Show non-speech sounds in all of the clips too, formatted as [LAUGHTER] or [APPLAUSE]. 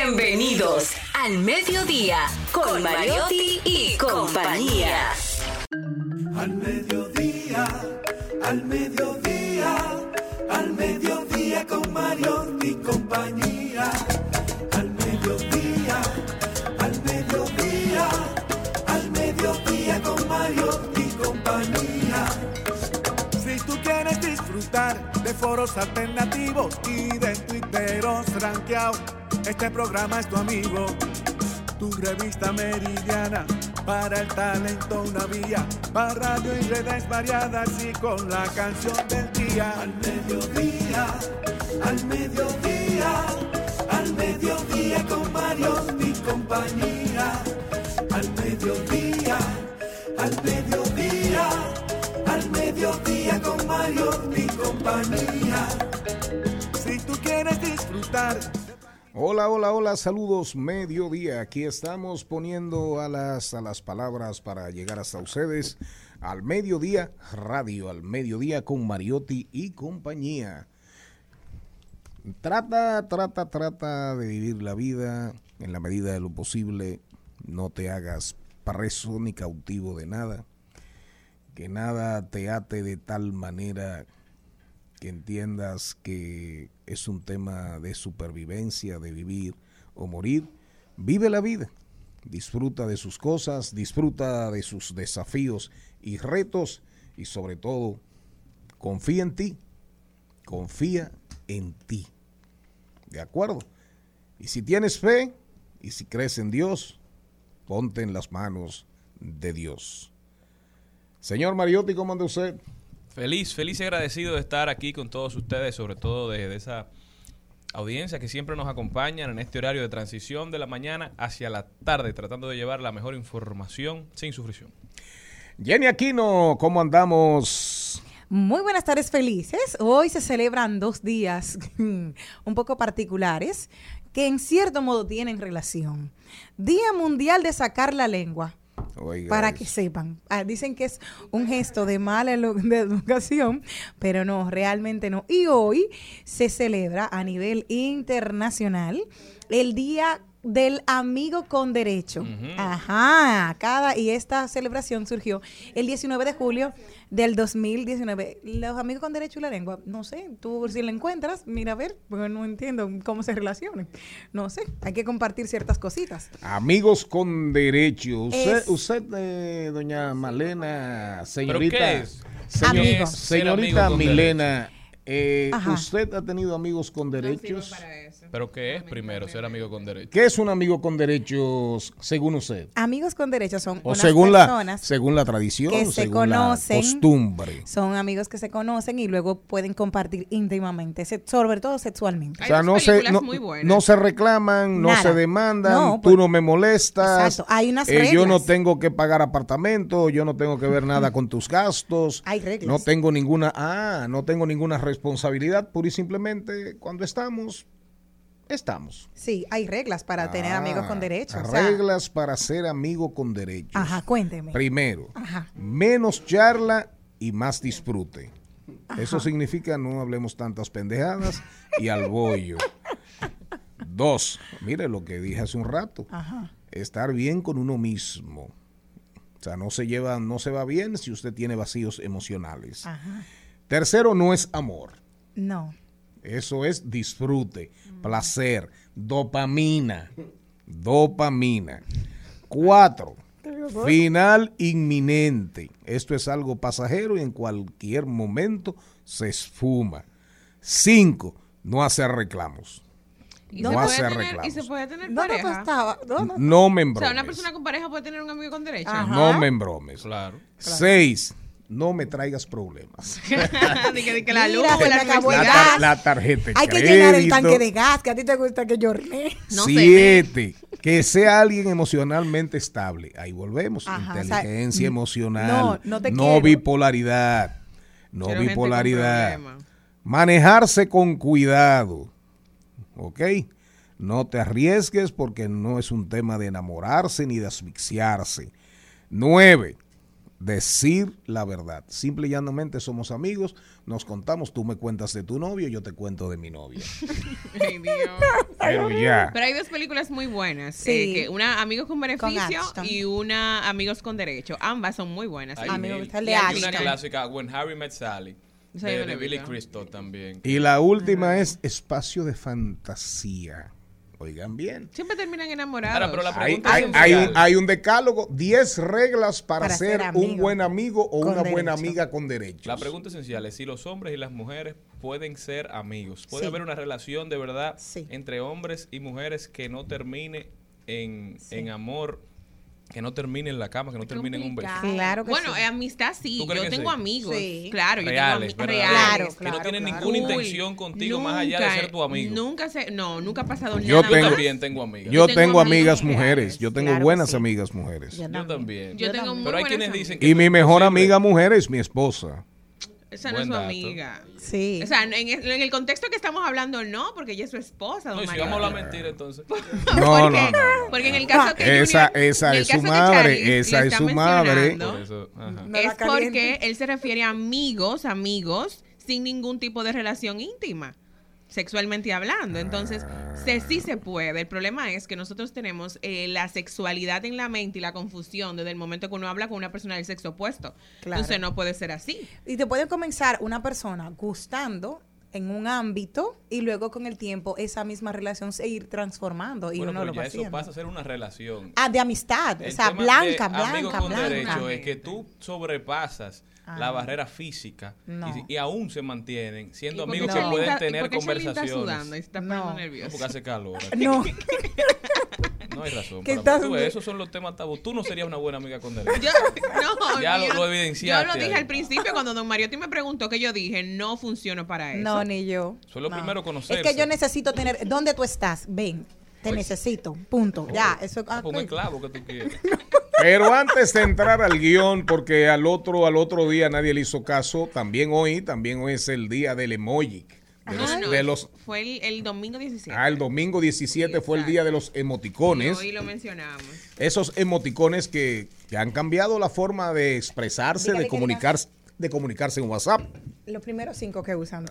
Bienvenidos al mediodía con Mariotti y compañía. Al mediodía, al mediodía, al mediodía con Mariotti y compañía. Al mediodía, al mediodía, al mediodía con Mariotti y compañía. Si tú quieres disfrutar de foros alternativos y de tuiteros rankeados, este programa es tu amigo. Tu revista meridiana para el talento una vía, para radio y redes variadas y con la canción del día. Al mediodía, al mediodía, al mediodía con Mario y compañía. Al mediodía, al mediodía, al mediodía con Mario y compañía. Si tú quieres disfrutar Hola, hola, hola, saludos, mediodía. Aquí estamos poniendo a las, a las palabras para llegar hasta ustedes al mediodía, radio al mediodía con Mariotti y compañía. Trata, trata, trata de vivir la vida en la medida de lo posible. No te hagas preso ni cautivo de nada. Que nada te ate de tal manera que entiendas que es un tema de supervivencia, de vivir o morir. Vive la vida, disfruta de sus cosas, disfruta de sus desafíos y retos y sobre todo confía en ti, confía en ti. ¿De acuerdo? Y si tienes fe y si crees en Dios, ponte en las manos de Dios. Señor Mariotti, ¿cómo anda usted? Feliz, feliz y agradecido de estar aquí con todos ustedes, sobre todo desde esa audiencia que siempre nos acompañan en este horario de transición de la mañana hacia la tarde, tratando de llevar la mejor información sin sufrición. Jenny Aquino, ¿cómo andamos? Muy buenas tardes, felices. Hoy se celebran dos días [LAUGHS] un poco particulares que en cierto modo tienen relación. Día Mundial de Sacar la Lengua. Oiga para eso. que sepan. Ah, dicen que es un gesto de mala [LAUGHS] de educación, pero no, realmente no. Y hoy se celebra a nivel internacional el Día del Amigo con Derecho. Ajá, cada y esta celebración surgió el 19 de julio del 2019. Los amigos con derecho y la lengua, no sé, tú si la encuentras, mira a ver, porque no entiendo cómo se relacionan. No sé, hay que compartir ciertas cositas. Amigos con derecho. Usted, Es- usted eh, doña Malena, señorita. qué es? señor-. Señorita amigo Milena, eh. ¿usted ha tenido amigos con derechos? Pero ¿qué es primero ser amigo con derecho? ¿Qué es un amigo con derechos según usted? Amigos con derecho son O unas según la, personas según la tradición, que se según conocen. la costumbre. son amigos que se conocen y luego pueden compartir íntimamente, se- sobre todo sexualmente. O sea, Hay no se, películas no, muy buenas. no se reclaman, no Nada. se demandan, No, tú pues- no me molestas. Exacto, hay unas eh, Yo no reglas. tengo que pagar apartamento, yo no tengo que ver nada [LAUGHS] con tus gastos. Hay reglas. No tengo ninguna, ah, no tengo ninguna responsabilidad, pura y simplemente cuando estamos, estamos. Sí, hay reglas para tener amigos con derecho. o sea, Ah, Reglas para ser amigo con derechos. ajá, cuénteme. Primero, Ajá. menos charla y más disfrute. Eso significa no hablemos tantas pendejadas y al bollo. Dos, mire lo que dije hace un rato. Ajá. Estar bien con uno mismo. O sea, no se lleva, no se va bien si usted tiene vacíos emocionales. Ajá. Tercero, no es amor. No. Eso es disfrute, placer, dopamina. Dopamina. Cuatro, final inminente. Esto es algo pasajero y en cualquier momento se esfuma. Cinco, no hacer reclamos. Y No hacer tener- reclamos. Y se puede tener ¿Dónde tú pareja. estabas? ¿Dónde? No me O sea, embromes. una persona con pareja puede tener un amigo con derecho. Ajá. No me embromes. Claro. Seis, no me traigas problemas. de que, de que la luz, Mira, la me acabó el La, electricidad. tar- la tarjeta Hay que llenar el tanque de gas, que a ti te gusta que. No se Siete, que sea alguien emocionalmente estable. Ahí volvemos. Ajá, o sea, Inteligencia emocional. no, no te quiero. bipolaridad. No Quiero con bipolaridad. Manejarse con cuidado. ¿Ok? No te arriesgues porque no es un tema de enamorarse ni de asfixiarse. Nueve, decir la verdad. Simple y llanamente somos amigos, nos contamos, tú me cuentas de tu novio, yo te cuento de mi novia. [LAUGHS] Ay, Dios. Pero ya. Pero hay dos películas muy buenas. Sí. eh, que una Amigos con Beneficio y una Amigos con Derecho. Ambas son muy buenas. Ay, A mí me Mel. gusta el de Y hay una clásica, When Harry Met Sally, de, de Billy. Crystal también. Y la última es espacio de fantasía. Oigan bien. Siempre terminan enamorados. Ahora, pero la Hay, pregunta hay- esencial. hay un, hay un decálogo, 10 reglas para, Para ser, ser un buen amigo o una buena amiga con derechos. La pregunta esencial es si los hombres y las mujeres pueden ser amigos. Puede Sí. haber una relación de verdad Sí. entre hombres y mujeres que no termine en, Sí. en amor, que no termine en la cama, que no termine en un beso. Claro que Bueno, sí. eh, amistad sí. ¿Tú crees Yo tengo sí? amigos. Sí. Claro, yo Reales, tengo ami- verdaderos, reales. Claro, que no tienen claro. ninguna Uy, intención contigo más allá de nunca- ser tu amigo. Nunca se, no, nunca ha pasado Yo nada. Yo tengo- también tengo amigas. Yo tengo tengo amigas mujeres, yo tengo buenas sí. amigas mujeres. Yo Yo también. Yo tengo Pero hay quienes amigas. dicen que Y mi mejor amiga mujer es mi esposa. Esa no es su dato. amiga. Sí. O sea, en, en el contexto que estamos hablando, no, porque ella es su esposa, don No, y si Mario. vamos a mentira entonces. [LAUGHS] No, porque, no, no, no. Porque en el caso que Esa- Junior- es su madre, esa es su madre. mencionando, Por eso, ajá. No la es porque él se refiere a amigos, amigos, sin ningún tipo de relación íntima, sexualmente hablando. Entonces, se, sí se puede. El problema es que nosotros tenemos eh, la sexualidad en la mente y la confusión desde el momento que uno habla con una persona del sexo opuesto. Claro. Entonces, no puede ser así. Y te puede comenzar una persona gustando en un ámbito y luego con el tiempo esa misma relación se ir transformando y Bueno, uno pero lo ya va eso haciendo. pasa a ser una relación. Ah, de amistad, El o sea, tema blanca, de amigos blanca, con blanca. derecho es que tú sobrepasas Ah. la barrera física No. y, aún se mantienen siendo ¿Y por qué amigos que pueden está- tener Charlie está conversaciones. sudando y está No. No, nervioso? porque hace calor. [LAUGHS] No, No hay razón. ¿Qué para- estás- tú esos son los temas tabú. Tú no serías una buena amiga con derecho. Yo, no, [LAUGHS] Ya lo- lo evidenciaste Yo lo dije ahí. al principio cuando don Mariotti me preguntó que yo dije, no funciono para eso. no, ni yo. Es lo No. primero, Es conocerse. que yo necesito tener, ¿dónde tú estás? Ven, te necesito, punto. Ya, eso ah, Pongo ok. el clavo que tú [LAUGHS] quieres. Pero antes de entrar al guion, porque al otro, al otro día nadie le hizo caso, también hoy, también hoy es el día del emoji. De No, los, no, no, de los- fue el, el domingo 17. ah, el domingo 17 fue el día de los Y emoticones. hoy lo mencionamos. Esos emoticones que, que han cambiado la forma de expresarse, Dígale de comunicarse, de comunicarse en WhatsApp. Los primeros cinco que usan.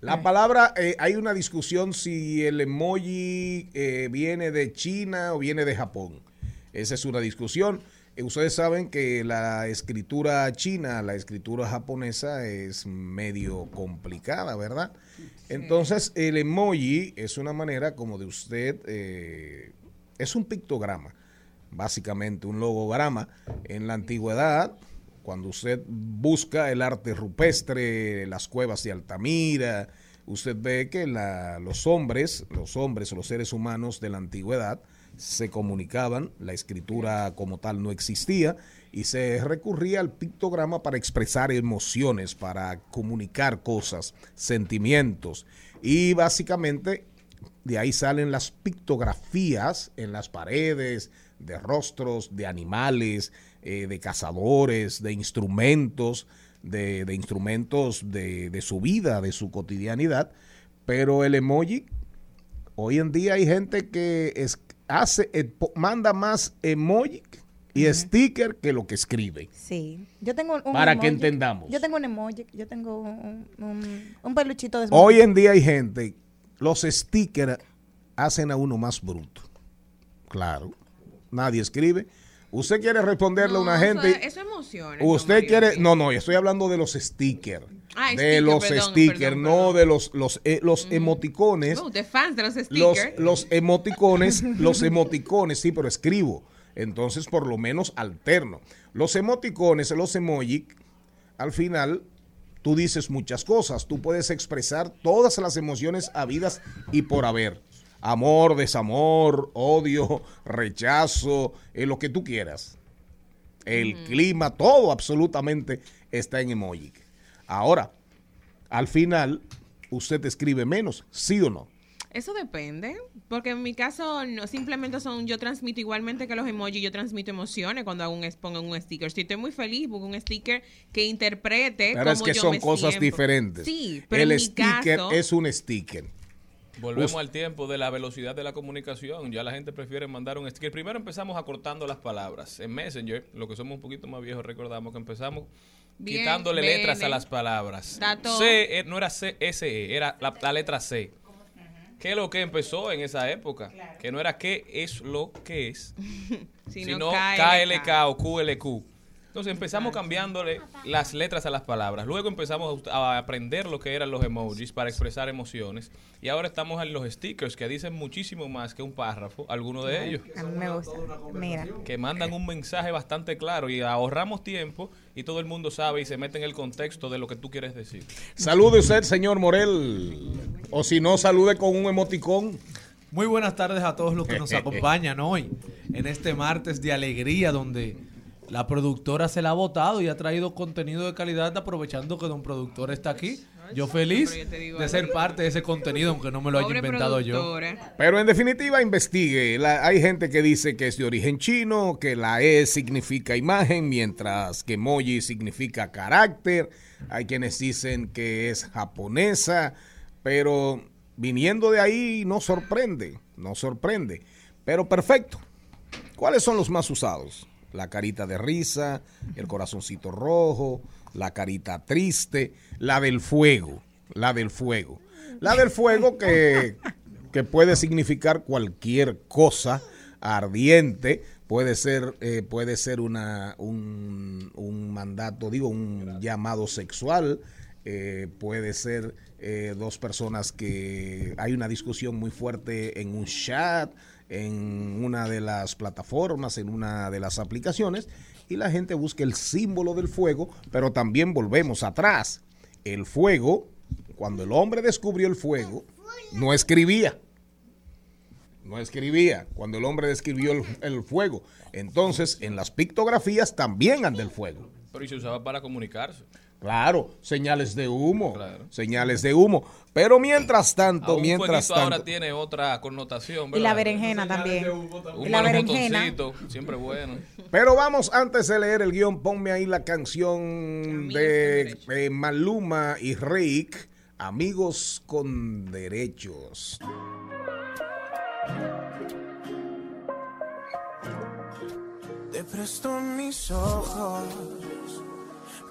La Eh. palabra, eh, hay una discusión si el emoji eh, viene de China o viene de Japón. Esa es una discusión. Eh, ustedes saben que la escritura china, la escritura japonesa es medio complicada, ¿verdad? Entonces, el emoji es una manera como de usted, eh, es un pictograma, básicamente un logograma. En la antigüedad, cuando usted busca el arte rupestre, las cuevas de Altamira, usted ve que los hombres, los hombres los seres humanos de la antigüedad se comunicaban, la escritura como tal no existía y se recurría al pictograma para expresar emociones, para comunicar cosas, sentimientos. Y básicamente de ahí salen las pictografías en las paredes de rostros, de animales, eh, de cazadores, de instrumentos, de, de instrumentos de, de su vida, de su cotidianidad. Pero el emoji, hoy en día hay gente que es- hace, eh, manda más emoji y sticker que lo que escribe. Sí. Yo tengo un Para que emoji. entendamos. Yo tengo un emoji, yo tengo un, un, un peluchito de Hoy en día hay gente, los stickers hacen a uno más bruto. Claro. Nadie escribe. Usted quiere responderle a una No, gente. Eso, eso emociona. Usted quiere, no, no, yo estoy hablando de los stickers. Ah, de sticker, los perdón, stickers, perdón, no perdón. de los los eh, los emoticones. Uh, de fans de los los, stickers. los [LAUGHS] emoticones, los emoticones, sí, pero escribo. Entonces, por lo menos alterno. Los emoticones, los emoji, al final, tú dices muchas cosas. Tú puedes expresar todas las emociones habidas y por haber. Amor, desamor, odio, rechazo, eh, lo que tú quieras. El clima, todo absolutamente está en emoji. Ahora, al final, usted escribe menos, ¿sí o no? Eso depende, porque en mi caso no simplemente son yo transmito igualmente que los emojis, yo transmito emociones cuando hago un, pongo un sticker. Si estoy muy feliz, pongo un sticker que interprete Pero es que yo son me cosas siento. diferentes. Sí, pero el en mi sticker caso, es un sticker. Volvemos Us- al tiempo de la velocidad de la comunicación. Ya la gente prefiere mandar un sticker. Primero empezamos acortando las palabras. En Messenger, lo que somos un poquito más viejos, recordamos que empezamos Bien, quitándole bene. letras a las palabras. C eh, no era C, S, E, era la, la letra C. ¿Qué es lo que empezó en esa época? Que no era qué es lo que es, [LAUGHS] Sino sino KLK. KLK o QLQ. Entonces empezamos cambiándole las letras a las palabras. Luego empezamos a, aprender lo que eran los emojis para expresar emociones. Y ahora estamos en los stickers que dicen muchísimo más que un párrafo, algunos de ellos, A mí me gusta. Mira. que mandan un mensaje bastante claro y ahorramos tiempo y todo el mundo sabe y se mete en el contexto de lo que tú quieres decir. Salude usted, señor Morel. O si no, salude con un emoticón. Muy buenas tardes a todos los que nos [LAUGHS] acompañan hoy en este martes de alegría donde la productora se la ha votado y ha traído contenido de calidad aprovechando que don productor está aquí. Yo feliz de ser parte de ese contenido aunque no me lo haya inventado yo. Pero en definitiva, investigue. La- hay gente que dice que es de origen chino, que la E significa imagen, mientras que emoji significa carácter. Hay quienes dicen que es japonesa, pero viniendo de ahí no sorprende, no sorprende. Pero perfecto. ¿Cuáles son los más usados? La carita de risa, el corazoncito rojo, la carita triste, la del fuego, la del fuego. La del fuego que, que puede significar cualquier cosa ardiente, puede ser, eh, puede ser una, un, un mandato, digo, un llamado sexual, eh, puede ser eh, dos personas que hay una discusión muy fuerte en un chat, en una de las plataformas, en una de las aplicaciones, y la gente busca el símbolo del fuego, pero también volvemos atrás. El fuego, cuando el hombre descubrió el fuego, no escribía. No escribía. Cuando el hombre describió el, el fuego. Entonces, en las pictografías también anda el fuego. Pero y se usaba para comunicarse. Claro, señales de humo, Claro. señales de humo. Pero mientras tanto, un mientras fueguito ahora tanto, tiene otra connotación. Y la berenjena también. Un Y la berenjena. siempre bueno. pero vamos antes de leer el guion, ponme ahí la canción de eh, Maluma y Reik, Amigos con Derechos. Te presto mis ojos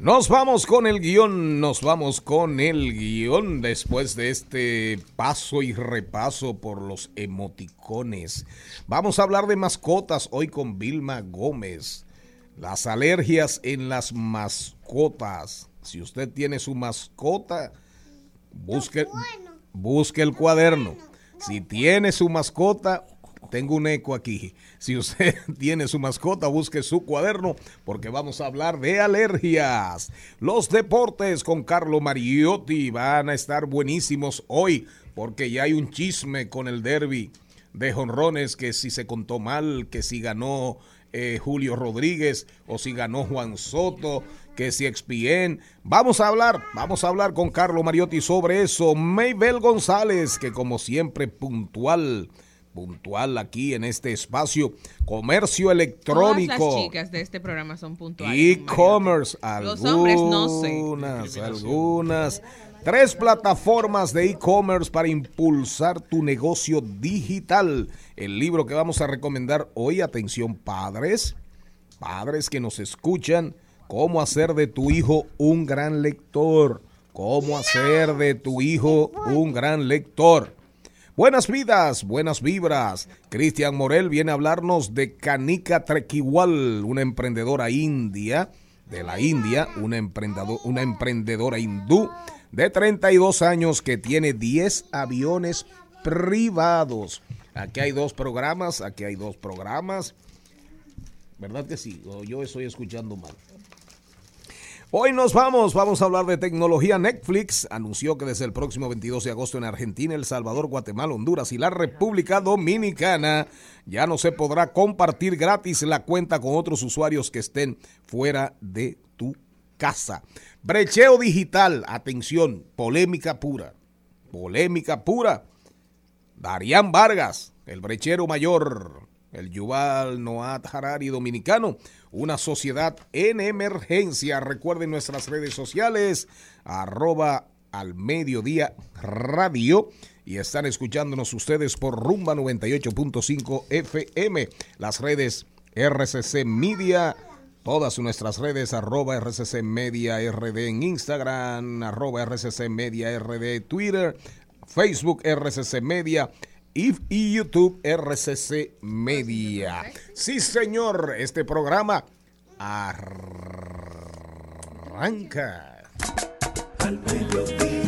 Nos vamos con el guion, nos vamos con el guion después de este paso y repaso por los emoticones. Vamos a hablar de mascotas hoy con Vilma Gómez. Las alergias en las mascotas. Si usted tiene su mascota, busque, busque el cuaderno. Si tiene su mascota, tengo un eco aquí. Si usted [LAUGHS] tiene su mascota, busque su cuaderno porque vamos a hablar de alergias. Los deportes con Carlo Mariotti van a estar buenísimos hoy porque ya hay un chisme con el derby de jonrones que si se contó mal, que si ganó eh, Julio Rodríguez o si ganó Juan Soto, que si expien. Vamos a hablar, vamos a hablar con Carlo Mariotti sobre eso. Maybel González, que como siempre puntual, puntual aquí en este espacio, comercio Todas electrónico. las chicas de este programa son puntuales. E-commerce, Los hombres no sé. algunas, algunas. Tres plataformas de e-commerce para impulsar tu negocio digital. El libro que vamos a recomendar hoy, atención padres, padres que nos escuchan, cómo hacer de tu hijo un gran lector. Cómo hacer de tu hijo un gran lector. Buenas vidas, buenas vibras. Cristian Morel viene a hablarnos de Kanika Trekiwal, una emprendedora india, de la India, una, una emprendedora hindú de 32 años que tiene 10 aviones privados. Aquí hay dos programas, aquí hay dos programas. ¿Verdad que sí? O yo estoy escuchando mal. Hoy nos vamos, vamos a hablar de tecnología. Netflix anunció que desde el próximo 22 de agosto en Argentina, El Salvador, Guatemala, Honduras y la República Dominicana ya no se podrá compartir gratis la cuenta con otros usuarios que estén fuera de tu casa. Brecheo digital, atención, polémica pura. Polémica pura. Darían Vargas, el brechero mayor, el Yuval Noat Harari dominicano, una sociedad en emergencia. Recuerden nuestras redes sociales, arroba al mediodía radio. Y están escuchándonos ustedes por Rumba 98.5 FM, las redes RCC Media, todas nuestras redes, arroba RCC Media RD en Instagram, arroba RCC Media RD Twitter, Facebook RCC Media y, y YouTube RCC Media. Sí, señor, este programa arranca. Al mediodía,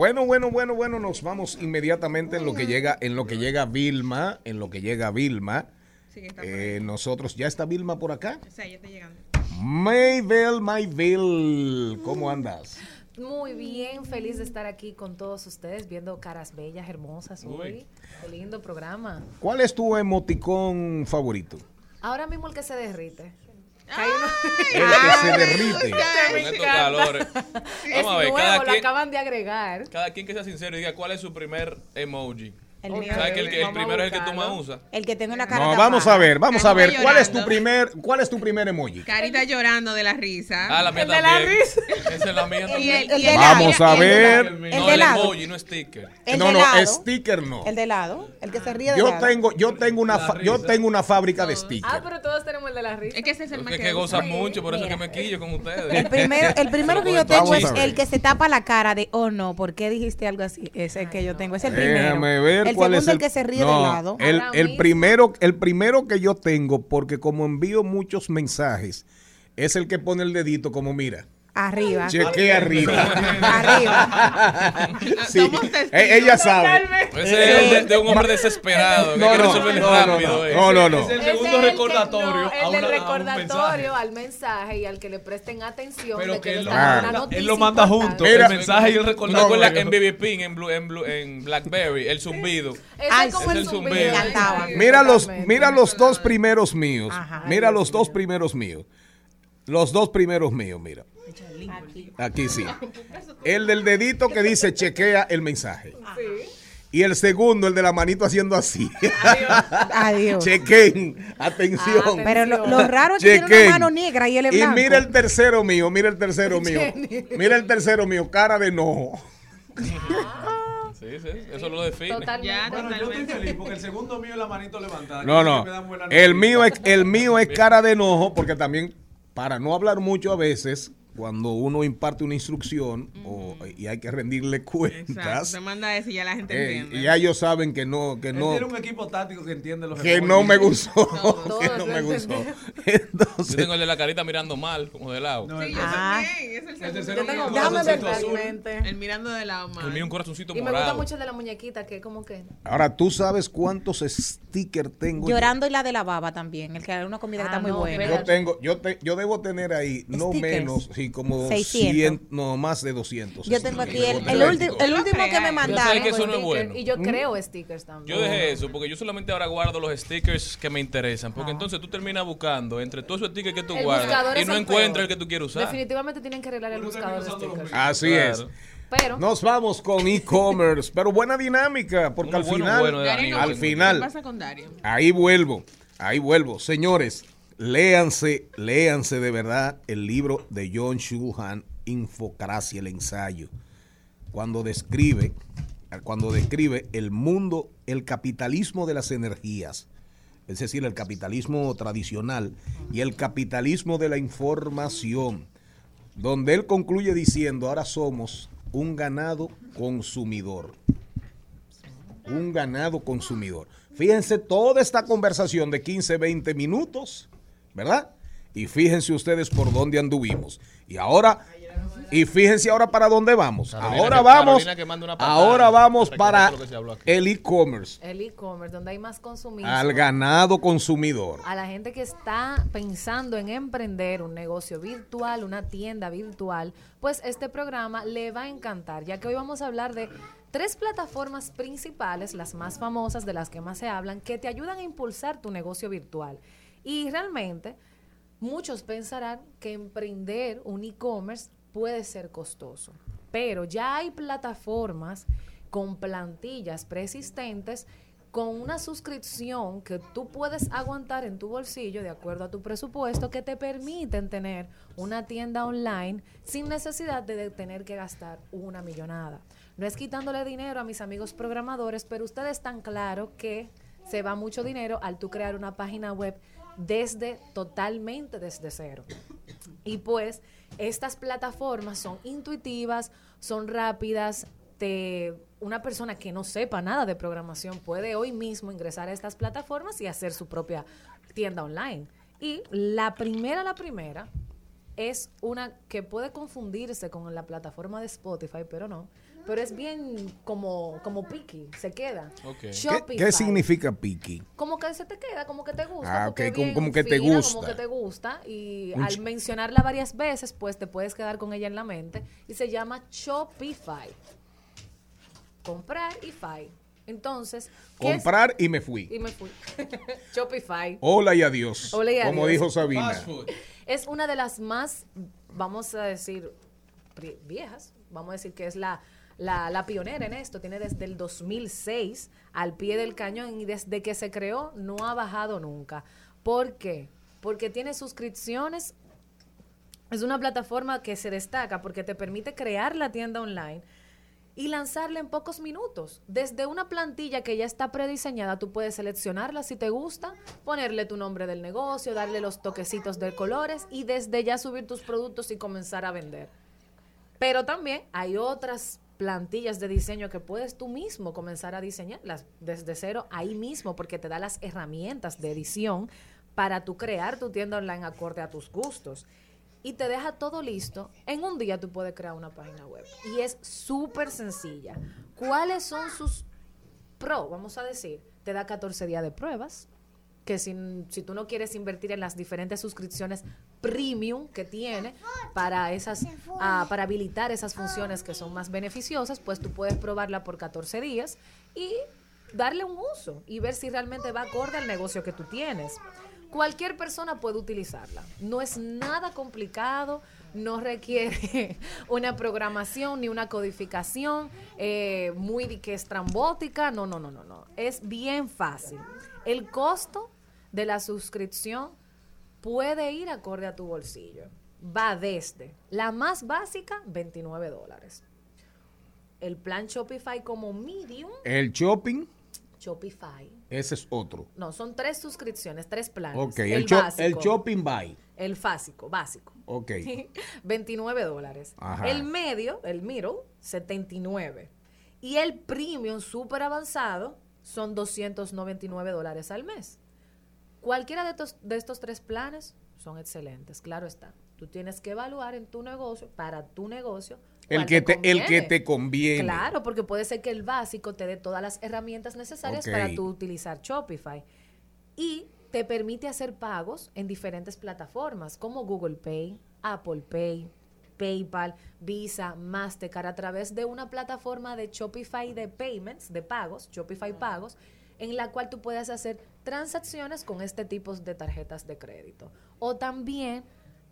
Bueno, bueno, bueno, bueno, nos vamos inmediatamente en lo que llega, en lo que llega Vilma, en lo que llega Vilma. Sí, está Eh, nosotros, ¿ya está Vilma por acá? O sea, ya está llegando. Maybell, Maybell, ¿cómo andas? Muy bien, feliz de estar aquí con todos ustedes, viendo caras bellas, hermosas hoy. Qué lindo programa. ¿Cuál es tu emoticón favorito? Ahora mismo el que se derrite. El que se derrite. Con estos calores. [LAUGHS] Es Vamos a ver, nuevo, cada lo quien, acaban de agregar. cada quien que sea sincero y diga cuál es su primer emoji. El mío. ¿Sabes que el, que- el primero es el que tú más usas? El que tengo en la cara. No, tapada. vamos a ver, vamos a ver. Carita ¿Cuál es tu llorando. primer, cuál es tu primer emoji? Carita llorando de la risa. Ah, la mía El de la también. risa. [LAUGHS] Esa es la mía y también. el, el el- Vamos a el- ver. El no, de el lado. emoji, no sticker. El no, no, lado. sticker no. El de lado. El que se ríe de Yo lado. tengo, yo tengo una, fa- yo tengo una fábrica de Ah, stickers. pero todos tenemos el de la risa. Es que ese es el más que, que gozan usa. mucho, por eso es que me quillo con El ustedes. primero, el primero que yo Vamos tengo es el que se tapa la cara de, oh no, ¿por qué dijiste algo así? Ese es el que yo tengo, es el primero. Déjame ver el cuál segundo es el, el que se ríe No, de lado. El, el primero, el primero que yo tengo, porque como envío muchos mensajes, es el que pone el dedito como mira. Arriba. Chequea arriba. Arriba. Sí, [LAUGHS] e- ella sabe. Ese es el de, de un hombre desesperado. que No, quiere no, resolver no, no, rápido. no, eh. no, no, no. Es el segundo es el que- recordatorio no, a el recordatorio al mensaje y al que le presten atención Pero de que que, él le lo, Ah. una él lo manda importante. junto. Mira. el mensaje y el ¿Tú te recordatorio. en BB Pin, en, Blue- en, Blue- en Blackberry, el zumbido? Ay, es como el el zumbido. zumbido. Me encantaba. Mira los, mira los dos primeros míos. Ajá. Mira los dos primeros míos. Los dos primeros míos, mira. Aquí sí. [LAUGHS] El del dedito que dice chequea el mensaje. Y el segundo, el de la manito haciendo así. Adiós. [LAUGHS] Chequen, atención. Ah, Pero lo, lo raro es que tiene una mano negra y él es Y blanco. mira el tercero mío, mira el tercero [LAUGHS] mío. Mira el tercero mío, cara de enojo. Sí, sí, eso lo define. Totalmente. Ya, Bueno, yo estoy totalmente. feliz porque el segundo mío es la manito levantada. No, no. El mío es, el mío es cara de enojo porque también, para no hablar mucho a veces, cuando uno imparte una instrucción o- y hay que rendirle Exacto. cuentas, Se manda ese y ya la gente eh, entiende. y ya ellos saben que no, que Él no, tiene un equipo táctico que entiende los que no me gustó, [LAUGHS] que no me gustó. [LAUGHS] Yo Entonces, tengo el de la carita mirando mal, como de lado. No, Sí, yo Ah. también. Es el El segundo. Yo tengo, déjame ver realmente. El mirando de lado mal. El mío un corazoncito Y me gusta mucho el de la muñequita, que como que... ahora tú sabes cuántos stickers tengo. Llorando y la de la baba también. El que da una comida que Ah, está muy buena. Yo tengo, yo te, yo debo tener ahí no Stickers. menos, sí, como 600. 100, no más de 200. Yo tengo aquí el, Debo el, tener. ulti- el último que me mandaron. sé que eso no es stickers, bueno. Y yo creo stickers también. Yo dejé eso porque yo solamente ahora guardo los stickers que me interesan. Porque entonces tú terminas buscando entre todos esos stickers que tú El guardas y no encuentras el que tú quieres usar. Definitivamente tienen que arreglar el buscador de stickers. Así Claro. es. Pero... Nos vamos con e-commerce, pero buena dinámica, porque Uno al bueno, final, bueno al ¿qué final, pasa con Dario? ahí vuelvo, ahí vuelvo. Señores, léanse, léanse de verdad el libro de John Shulhan, Infocracia, el ensayo, cuando describe, cuando describe el mundo, el capitalismo de las energías, es decir, el capitalismo tradicional y el capitalismo de la información, donde él concluye diciendo, ahora somos un ganado consumidor. un ganado consumidor. Fíjense toda esta conversación de 15, 20 minutos, ¿verdad? Y fíjense ustedes por dónde anduvimos. Y ahora, y fíjense ahora para dónde vamos. Carolina ahora que- vamos, Carolina que manda una patada. ahora vamos para el e-commerce, El e-commerce, donde hay más consumismo. al ganado consumidor. a la gente que está pensando en emprender un negocio virtual, una tienda virtual, pues este programa le va a encantar, ya que hoy vamos a hablar de tres plataformas principales, las más famosas, de las que más se hablan, que te ayudan a impulsar tu negocio virtual. Y realmente, muchos pensarán que emprender un e-commerce puede ser costoso, pero ya hay plataformas con plantillas preexistentes con una suscripción que tú puedes aguantar en tu bolsillo de acuerdo a tu presupuesto que te permiten tener una tienda online sin necesidad de, tener que gastar una millonada. No es quitándole dinero a mis amigos programadores, pero ustedes están claros que se va mucho dinero al tú crear una página web desde totalmente desde cero. Y pues estas plataformas son intuitivas, son rápidas. Te, una persona que no sepa nada de programación puede hoy mismo ingresar a estas plataformas y hacer su propia tienda online. Y la primera, la primera, es una que puede confundirse con la plataforma de Spotify, pero no. Pero es bien como, como picky, se queda. Ok. ¿Qué, qué significa Piki? Como se te queda, como que te gusta. Ah, porque ok, como- bien como que te gusta. Como que te gusta. Y Un al mencionarla varias veces, pues te puedes quedar con ella en la mente. Y se llama Shopify. Comprar y Fi. Entonces. Comprar y me fui. Y me fui. [LAUGHS] Shopify. Hola y adiós. Hola y Como adiós. dijo Sabina. Es una de las más, vamos a decir, viejas. Vamos a decir que es la, la, la pionera en esto. Tiene desde el 2006 al pie del cañón y desde que se creó no ha bajado nunca. ¿Por qué? Porque tiene suscripciones. Es una plataforma que se destaca porque te permite crear la tienda online y lanzarla en pocos minutos. Desde una plantilla que ya está prediseñada, tú puedes seleccionarla si te gusta, ponerle tu nombre del negocio, darle los toquecitos de colores y desde ya subir tus productos y comenzar a vender. Pero también hay otras plantillas de diseño que puedes tú mismo comenzar a diseñarlas desde cero ahí mismo porque te da las herramientas de edición para tú crear tu tienda online acorde a tus gustos. Y te deja todo listo. En un día tú puedes crear una página web. Y es súper sencilla. ¿Cuáles son sus pro? Vamos a decir, te da 14 días de pruebas. Que si, si tú no quieres invertir en las diferentes suscripciones premium que tiene para esas ah, para habilitar esas funciones que son más beneficiosas, pues tú puedes probarla por 14 días y darle un uso y ver si realmente va acorde al negocio que tú tienes. Cualquier persona puede utilizarla. No es nada complicado, no requiere [LAUGHS] una programación ni una codificación eh, muy que estrambótica. No, no, no, no, no. Es bien fácil. El costo de la suscripción puede ir acorde a tu bolsillo. Va desde la más básica, 29 dólares. El plan Shopify como medium, El shopping, Shopify. ese es otro. No, son tres suscripciones, tres planes. Ok, el, básico, el shopping buy. El básico, básico. Ok. [LAUGHS] 29 dólares. Ajá. El medio, el middle, 79. Y el premium súper avanzado son 299 dólares al mes. Cualquiera de estos, de estos tres planes son excelentes, claro está. Tú tienes que evaluar en tu negocio, para tu negocio, El que te, el que conviene. te conviene. Claro, porque puede ser que el básico te dé todas las herramientas necesarias para tú utilizar Shopify. Y te permite hacer pagos en diferentes plataformas como Google Pay, Apple Pay, PayPal, Visa, Mastercard a través de una plataforma de Shopify de payments, de pagos, Shopify pagos, en la cual tú puedes hacer transacciones con este tipo de tarjetas de crédito. O también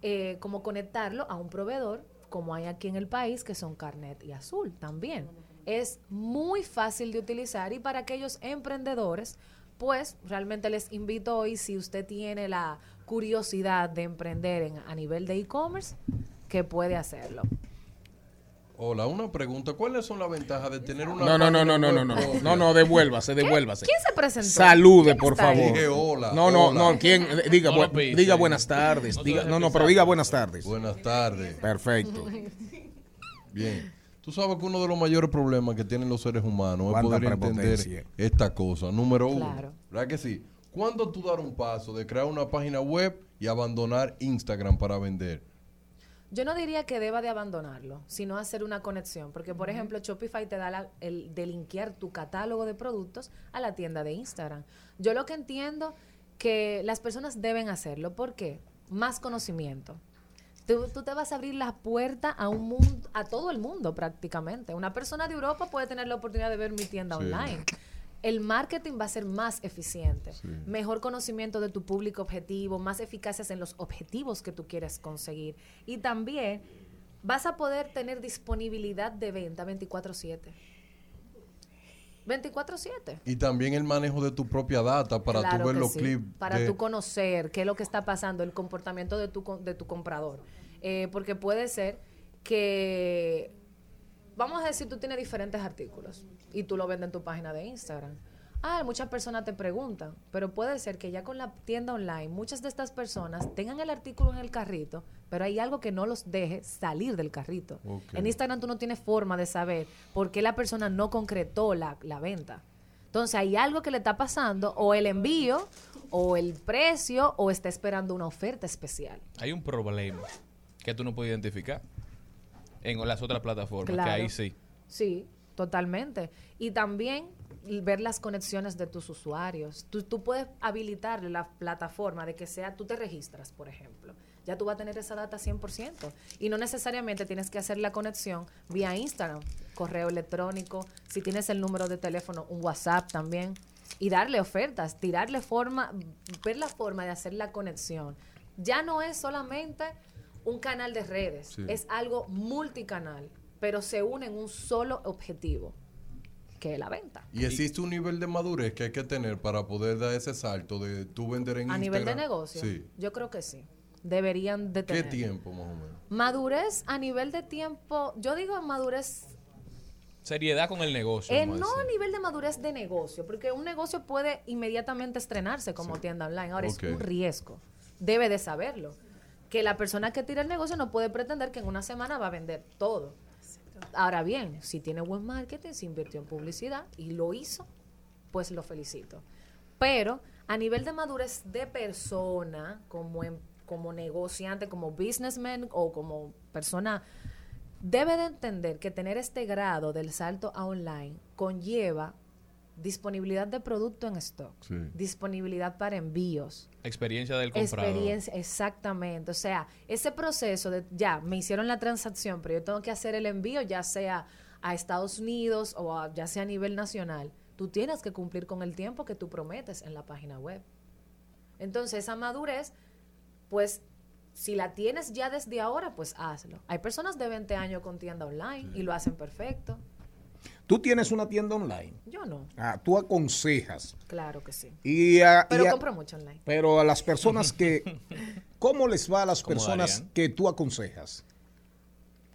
eh, como conectarlo a un proveedor, como hay aquí en el país, que son Carnet y Azul también. Es muy fácil de utilizar y para aquellos emprendedores, pues realmente les invito hoy, si usted tiene la curiosidad de emprender en- a nivel de e-commerce, que puede hacerlo. Hola, una pregunta. ¿Cuáles son las ventajas de tener una No, no, no, no, no, no, no. No, no, devuélvase, devuélvase. ¿Quién se presentó? Salude, ¿Quién por favor. Dije hola, No, no, hola. no. ¿Quién? Eh, Diga, bu- diga buenas tardes. Diga, no, no, pero diga buenas tardes. Buenas tardes. Perfecto. [LAUGHS] Bien. Tú sabes que uno de los mayores problemas que tienen los seres humanos es poder entender esta cosa. Número uno. Claro. ¿Verdad que sí? ¿Cuándo tú dar un paso de crear una página web y abandonar Instagram para vender? Yo no diría que deba de abandonarlo, sino hacer una conexión. Porque, por ejemplo, Shopify te da la- el de linkear tu catálogo de productos a la tienda de Instagram. Yo lo que entiendo que las personas deben hacerlo. ¿Por qué? Más conocimiento. Tú, tú te vas a abrir la puerta a un mundo, a todo el mundo prácticamente. Una persona de Europa puede tener la oportunidad de ver mi tienda Sí. online. El marketing va a ser más eficiente, mejor conocimiento de tu público objetivo, más eficacias en los objetivos que tú quieres conseguir. Y también vas a poder tener disponibilidad de venta 24/7. 24/7. Y también el manejo de tu propia data para Claro tú ver los sí. clips. Para de- tú conocer qué es lo que está pasando, el comportamiento de tu, de tu comprador. Eh, porque puede ser que, vamos a decir, tú tienes diferentes artículos y tú lo vendes en tu página de Instagram. Ah, muchas personas te preguntan, pero puede ser que ya con la tienda online muchas de estas personas tengan el artículo en el carrito, pero hay algo que no los deje salir del carrito. En Instagram tú no tienes forma de saber por qué la persona no concretó la, la venta. Entonces hay algo que le está pasando, o el envío, o el precio, o está esperando una oferta especial. Hay un problema que tú no puedes identificar en las otras plataformas, Claro. que ahí sí. Sí, totalmente. Y también ver las conexiones de tus usuarios. Tú, tú puedes habilitar la plataforma de que sea, tú te registras, por ejemplo. Ya tú vas a tener esa data 100%. Y no necesariamente tienes que hacer la conexión vía Instagram, correo electrónico, si tienes el número de teléfono, un WhatsApp también. Y darle ofertas, tirarle forma, ver la forma de hacer la conexión. Ya no es solamente un canal de redes, Sí. es algo multicanal, pero se une en un solo objetivo, que es la venta. Y existe un nivel de madurez que hay que tener para poder dar ese salto de tú vender en A Instagram. nivel de negocio, Sí. yo creo que sí. Deberían de ¿Qué tener. tiempo más o menos? Madurez a nivel de tiempo, yo digo madurez, Seriedad con el negocio. eh, no a nivel de madurez de negocio, porque un negocio puede inmediatamente estrenarse como tienda online. Ahora es un riesgo. Debe de saberlo. Que la persona que tira el negocio no puede pretender que en una semana va a vender todo. Ahora bien, si tiene buen marketing, si invirtió en publicidad y lo hizo, pues lo felicito. Pero a nivel de madurez de persona, como, em- como negociante, como businessman o como persona, debe de entender que tener este grado del salto a online conlleva disponibilidad de producto en stock, Sí. disponibilidad para envíos, Experiencia del comprador. Experiencia, exactamente. O sea, ese proceso de ya me hicieron la transacción, pero yo tengo que hacer el envío, ya sea a Estados Unidos o a- ya sea a nivel nacional. Tú tienes que cumplir con el tiempo que tú prometes en la página web. Entonces, esa madurez, pues, si la tienes ya desde ahora, pues hazlo. Hay personas de 20 años con tienda online y lo hacen perfecto. Tú tienes una tienda online. Yo no, Ah, tú aconsejas. claro que sí. Y a, Pero y a- compro mucho online. pero a las personas que... [LAUGHS] ¿Cómo les va a las personas Darían. que tú aconsejas?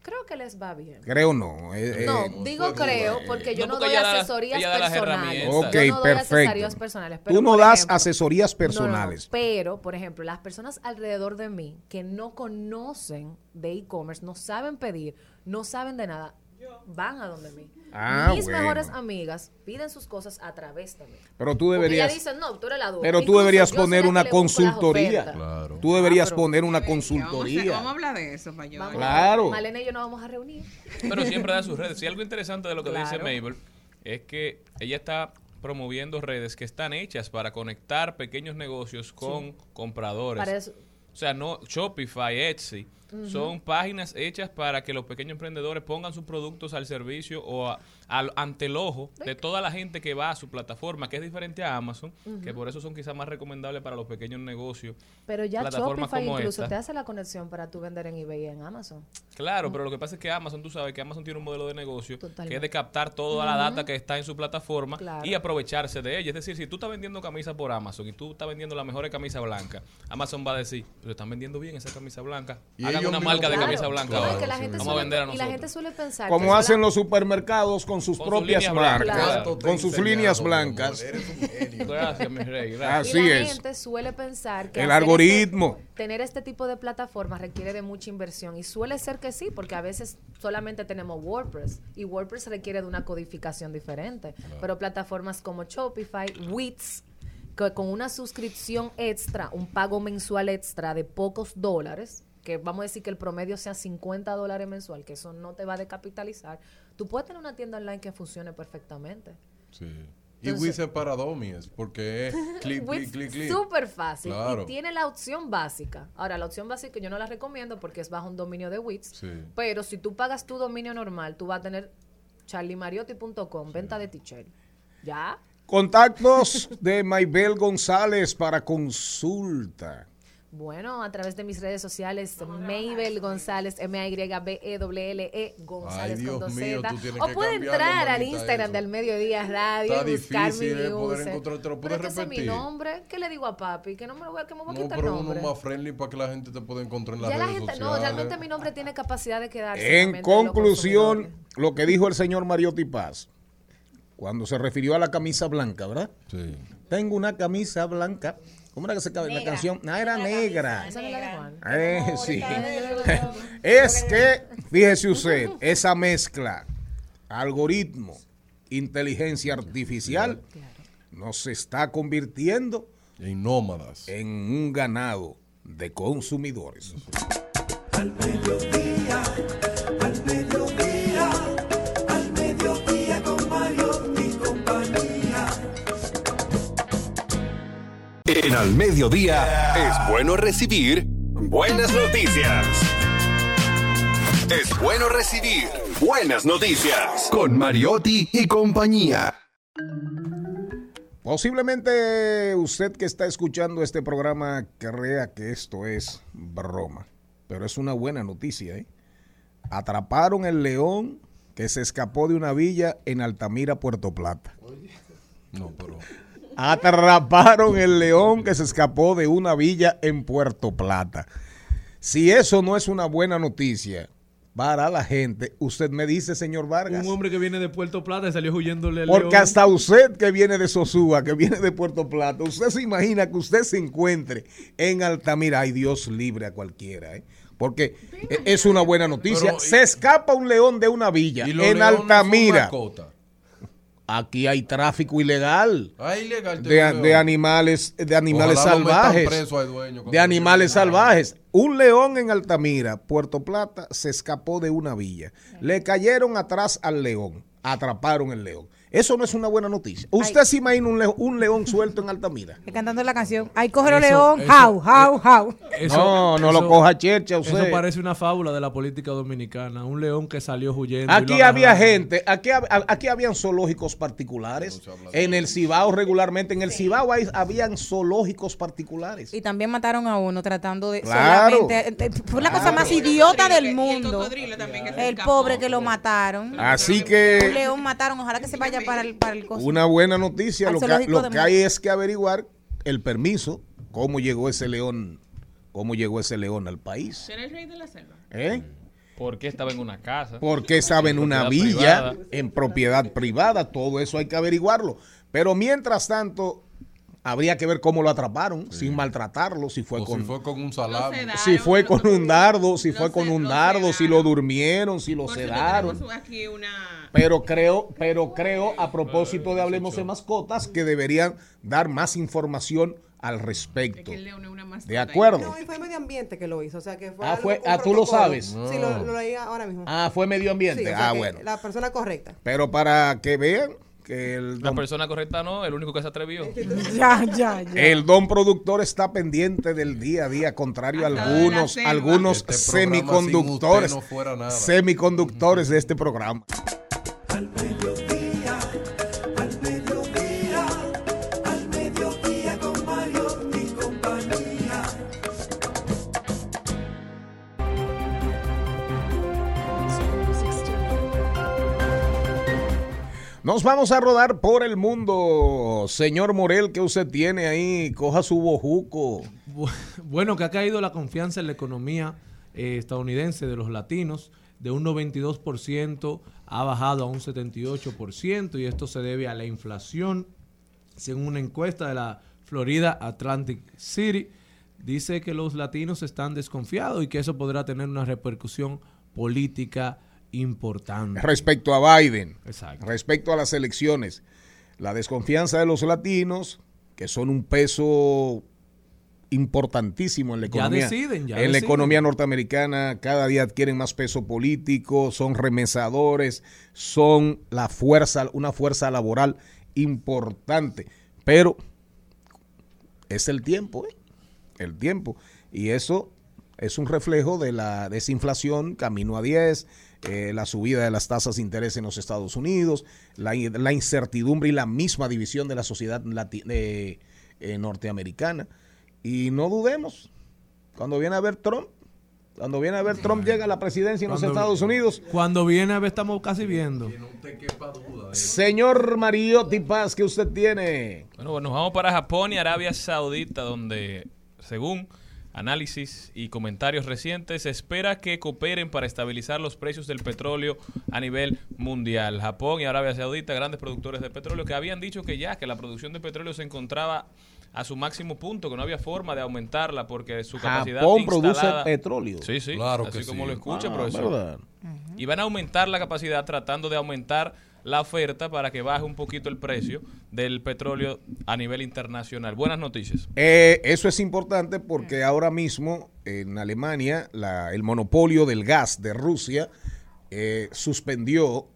Creo que les va bien. Creo no. eh, No, eh, digo creo porque yo No, doy asesorías da personales. Ok, yo no doy perfecto. asesorías personales. pero, Tú no das ejemplo- asesorías No, no, no, personales. pero, por ejemplo, las personas alrededor de mí que no conocen de e-commerce, no saben pedir, no saben de nada, van a donde mí. Ah, Mis bueno. mejores amigas piden sus cosas a través de mí. Pero tú Porque deberías... no, tú eres la. Pero tú Incluso deberías poner una consultoría. Claro. Tú deberías Ah, poner una Vamos a, hacer- consultoría. vamos a hablar de eso. Vamos, Claro. Malena y yo nos vamos a reunir. Pero siempre da sus redes. Si algo interesante de lo que dice. Mabel es que ella está promoviendo redes que están hechas para conectar pequeños negocios con compradores. Para eso, O sea, no Shopify, Etsy, son páginas hechas para que los pequeños emprendedores pongan sus productos al servicio o a- al- ante el ojo de toda la gente que va a su plataforma, que es diferente a Amazon, que por eso son quizás más recomendables para los pequeños negocios. Pero ya Shopify como incluso esta. te hace la conexión para tú vender en eBay y en Amazon. Claro, pero lo que pasa es que Amazon, tú sabes que Amazon tiene un modelo de negocio Totalmente. que es de captar toda la data que está en su plataforma Claro. y aprovecharse de ella. Es decir, si tú estás vendiendo camisa por Amazon y tú estás vendiendo la mejor camisa blanca, Amazon va a decir, pero están vendiendo bien esa camisa blanca. Y hagan una marca de camisa blanca Claro, ahora. que la gente Vamos a suele- vender a Y la nosotros. gente suele pensar Como hacen los supermercados con sus Con sus propias marcas, Claro. con sus líneas blancas. Gracias, mi rey. [LAUGHS] Gracias. Así y la es. gente suele pensar que El hacer algoritmo. este- tener este tipo de plataformas requiere de mucha inversión y suele ser que sí, porque a veces solamente tenemos WordPress y WordPress requiere de una codificación diferente. Pero plataformas como Shopify, Wix, que con una suscripción extra, un pago mensual extra de pocos dólares, que vamos a decir que el promedio sea 50 dólares mensual, que eso no te va a decapitalizar, tú puedes tener una tienda online que funcione perfectamente. Sí. Y Entonces- Wix es para domies, porque es [LAUGHS] clic, clic, clic, clic. Súper fácil. Claro. Y tiene la opción básica. Ahora, la opción básica yo no la recomiendo porque es bajo un dominio de Wix. Sí. Pero si tú pagas tu dominio normal, tú vas a tener charlimariotti.com, venta de t-shirt. ¿Ya? Contactos de Maybel González para consulta. Bueno, a través de mis redes sociales, Maybel González, M-A-Y-B-E-W-L-E, E, González Ay, con Dios dos mío, Z. tú tienes O que puede entrar al Instagram eso. del Mediodía Radio Está y buscar difícil, mi eh, poder user. encontrarte, ¿lo Pero puedes es que ese es mi repetir? nombre. ¿Qué le digo a papi? Que no me lo voy a, que me voy a No, quitar pero el uno nombre. más friendly para que la gente te pueda encontrar en las Ya la redes gente, sociales. no, realmente mi nombre tiene capacidad de quedarse. En la conclusión, consumidores. lo que dijo el señor Mariotti Paz, cuando se refirió a la camisa blanca, ¿verdad? Sí. Tengo una camisa blanca. ¿Cómo era que se acaba la canción? Ah, era negra. Esa no es la de Juan. Eh, sí. [LAUGHS] [LAUGHS] es que, fíjese usted, esa mezcla, algoritmo, inteligencia artificial, nos está convirtiendo En nómadas. en un ganado de consumidores. Al mediodía, En al mediodía es bueno recibir buenas noticias. Es bueno recibir buenas noticias con Mariotti y compañía. Posiblemente usted que está escuchando este programa crea que esto es broma, pero es una buena noticia. ¿eh? Atraparon el león que se escapó de una villa en Altamira, Puerto Plata. No, pero. Atraparon el león que se escapó de una villa en Puerto Plata. Si eso no es una buena noticia para la gente, usted me dice, señor Vargas. Un hombre que viene de Puerto Plata y salió huyéndole al Porque león. hasta usted que viene de Sosúa, que viene de Puerto Plata, usted se imagina que usted se encuentre en Altamira. Ay, Dios libre a cualquiera, ¿eh? Porque e- es una buena noticia. Pero, y- se escapa un león de una villa en Altamira. Aquí hay tráfico ilegal Ah, ilegal. de, de animales, de animales Ojalá salvajes. dueño de animales salvajes. Un león en Altamira, Puerto Plata, se escapó de una villa. Le cayeron atrás al león. Atraparon el león. Eso no es una buena noticia. ¿Usted se imagina un, un león suelto en Altamira? Cantando la canción. Ay, cógelo Eso- león. eso- How, how, how. Eso- no, no lo eso- coja chercha Eso usted. parece una fábula de la política dominicana. Un león que salió huyendo. Aquí había gente, aquí, aquí habían zoológicos particulares. En el Cibao regularmente, en el Cibao hay- habían zoológicos particulares. Y también mataron a uno tratando de Claro. solamente. eh, Fue la cosa más idiota del el mundo. El escapó. pobre que lo mataron. Así Un que león mataron. Ojalá que se vaya para el, para el coso. una buena noticia. Lo que, zoológico lo que hay es que averiguar el permiso, cómo llegó ese león, cómo llegó ese león al país. ¿Será el rey de la selva? ¿Eh? ¿Por qué estaba en una casa? Porque estaba en una villa, privada. en propiedad privada, todo eso hay que averiguarlo. Pero mientras tanto, habría que ver cómo lo atraparon, sin maltratarlo, si fue O con si fue con un sedaron, si fue con un dardo, si fue con un dardo, si lo durmieron, si lo sedaron. aquí una... Pero creo, pero creo, a propósito de Hablemos de Mascotas, que deberían dar más información al Es respecto. que el león es una mascota. ¿De acuerdo? No, y fue medio ambiente que lo hizo, o sea que fue Ah, algo- fue- ah, tú lo sabes. Sí, lo, lo leí ahora mismo. Ah, fue medio Sí, ambiente. o sea ah, que bueno. La persona correcta. Pero para que vean que el La don, persona correcta no, el único que se atrevió. [LAUGHS] Ya, ya, ya. el don productor está pendiente del día a día, contrario a la algunos, algunos Este semiconductores, no fuera nada. semiconductores de este programa. Nos vamos a rodar por el mundo. Señor Morel, que usted tiene ahí? Coja su bojuco. Bu- Bueno, que ha caído la confianza en la economía eh, estadounidense de los latinos de un 92% ha bajado a un 78% y esto se debe a la inflación. Según una encuesta de la Florida Atlantic City, dice que los latinos están desconfiados y que eso podrá tener una repercusión política importante. Respecto a Biden, Exacto. respecto a las elecciones, la desconfianza de los latinos, que son un peso importantísimo en la Ya economía. deciden, ya en la economía norteamericana cada día adquieren más peso político, son remesadores, son la fuerza, una fuerza laboral importante. Pero es el tiempo, ¿eh? el tiempo. Y eso es un reflejo de la desinflación camino a 10, eh, la subida de las tasas de interés en los Estados Unidos, la, in- la incertidumbre y la misma división de la sociedad lati- eh, eh, norteamericana. Y no dudemos, cuando viene a ver Trump, cuando viene a ver Trump llega a la presidencia en los Estados Unidos, Cuando viene a ver, estamos casi viendo. señor Mariotti Paz, que usted tiene? Bueno, pues nos vamos para Japón y Arabia Saudita, donde, según análisis y comentarios recientes, se espera que cooperen para estabilizar los precios del petróleo a nivel mundial. Japón y Arabia Saudita, grandes productores de petróleo, que habían dicho que ya, que la producción de petróleo se encontraba a su máximo punto, que no había forma de aumentarla porque su capacidad Japón produce instalada- petróleo. Sí, sí, Claro así que como sí. lo escucha, Ah, profesor. ¿verdad? Y van a aumentar la capacidad tratando de aumentar la oferta para que baje un poquito el precio del petróleo a nivel internacional. Buenas noticias. Eh, eso es importante porque ahora mismo en Alemania la- el monopolio del gas de Rusia eh, suspendió,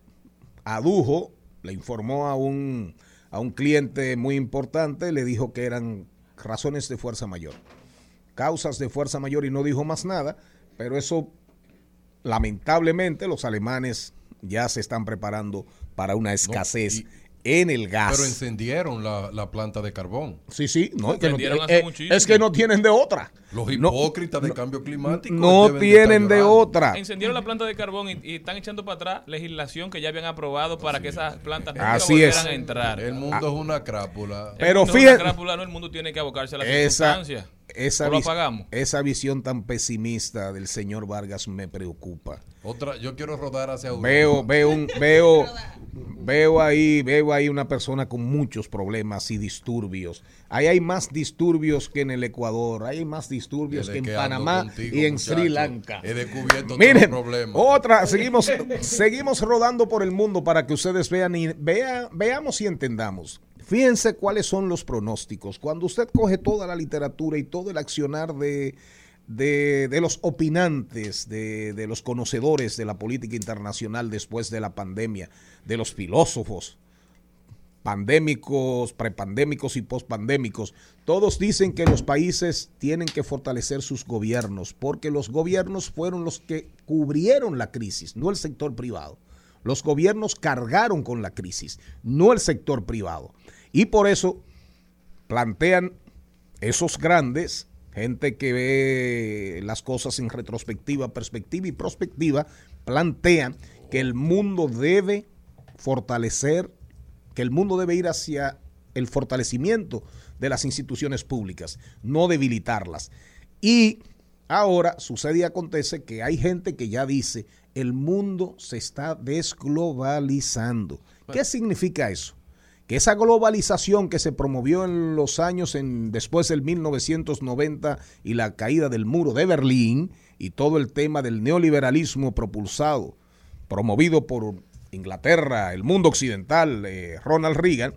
adujo, le informó a un, a un cliente muy importante, le dijo que eran razones de fuerza mayor, causas de fuerza mayor y no dijo más nada, pero eso lamentablemente los alemanes ya se están preparando para una escasez en el gas. Pero encendieron la, la planta de carbón. Sí, sí, no, es que no, eh, hace muchísimo. es que no tienen de otra. Los No- hipócritas de cambio climático. No tienen de otra. Encendieron la planta de carbón y, y están echando para atrás legislación que ya habían aprobado para que esas plantas nunca Así volvieran es. a entrar. El mundo es una crápula. Pero crápula, no, el mundo tiene que abocarse a las Esa, circunstancias. Esa, esa visión tan pesimista del señor Vargas me preocupa. Otra, yo quiero rodar hacia Europa. Veo, veo, un, [LAUGHS] veo, veo ahí, veo ahí una persona con muchos problemas y disturbios. Ahí hay más disturbios que en el Ecuador, hay más disturbios que en Panamá contigo, y en muchacho, Sri Lanka. He descubierto todos Miren, los problemas. otra, seguimos, [LAUGHS] seguimos rodando por el mundo para que ustedes vean y vea- veamos y entendamos. Fíjense cuáles son los pronósticos. Cuando usted coge toda la literatura y todo el accionar de, de, los opinantes, de, de los conocedores de la política internacional después de la pandemia, de los filósofos, pandémicos, prepandémicos y pospandémicos, todos dicen que los países tienen que fortalecer sus gobiernos, porque los gobiernos fueron los que cubrieron la crisis, no el sector privado. Los gobiernos cargaron con la crisis, no el sector privado. Y por eso plantean esos grandes, gente que ve las cosas en retrospectiva, perspectiva y prospectiva, plantean que el mundo debe fortalecer, que el mundo debe ir hacia el fortalecimiento de las instituciones públicas, no debilitarlas. Y ahora sucede y acontece que hay gente que ya dice, el mundo se está desglobalizando. ¿Qué significa eso? Que esa globalización que se promovió en los años en, después del 1990 y la caída del muro de Berlín y todo el tema del neoliberalismo propulsado, promovido por Inglaterra, el mundo occidental, eh, Ronald Reagan,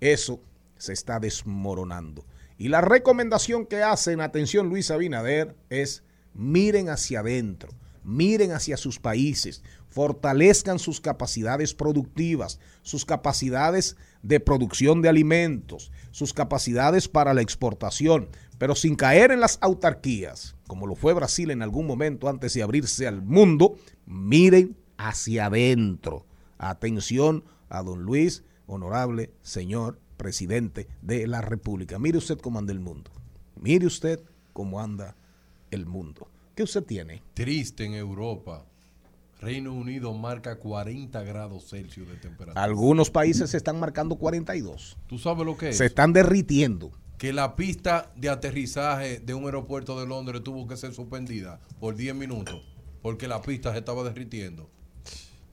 eso se está desmoronando. Y la recomendación que hacen, atención Luis Abinader, es miren hacia adentro, miren hacia sus países, fortalezcan sus capacidades productivas, sus capacidades de producción de alimentos, sus capacidades para la exportación, pero sin caer en las autarquías, como lo fue Brasil en algún momento antes de abrirse al mundo, miren hacia adentro. Atención a don Luis, honorable señor presidente de la República. Mire usted cómo anda el mundo. Mire usted cómo anda el mundo. ¿Qué usted tiene? Triste en Europa. Reino Unido marca 40 grados Celsius de temperatura. Algunos países se están marcando 42. ¿Tú sabes lo que es? Se están derritiendo. que la pista de aterrizaje de un aeropuerto de Londres tuvo que ser suspendida por 10 minutos porque la pista se estaba derritiendo.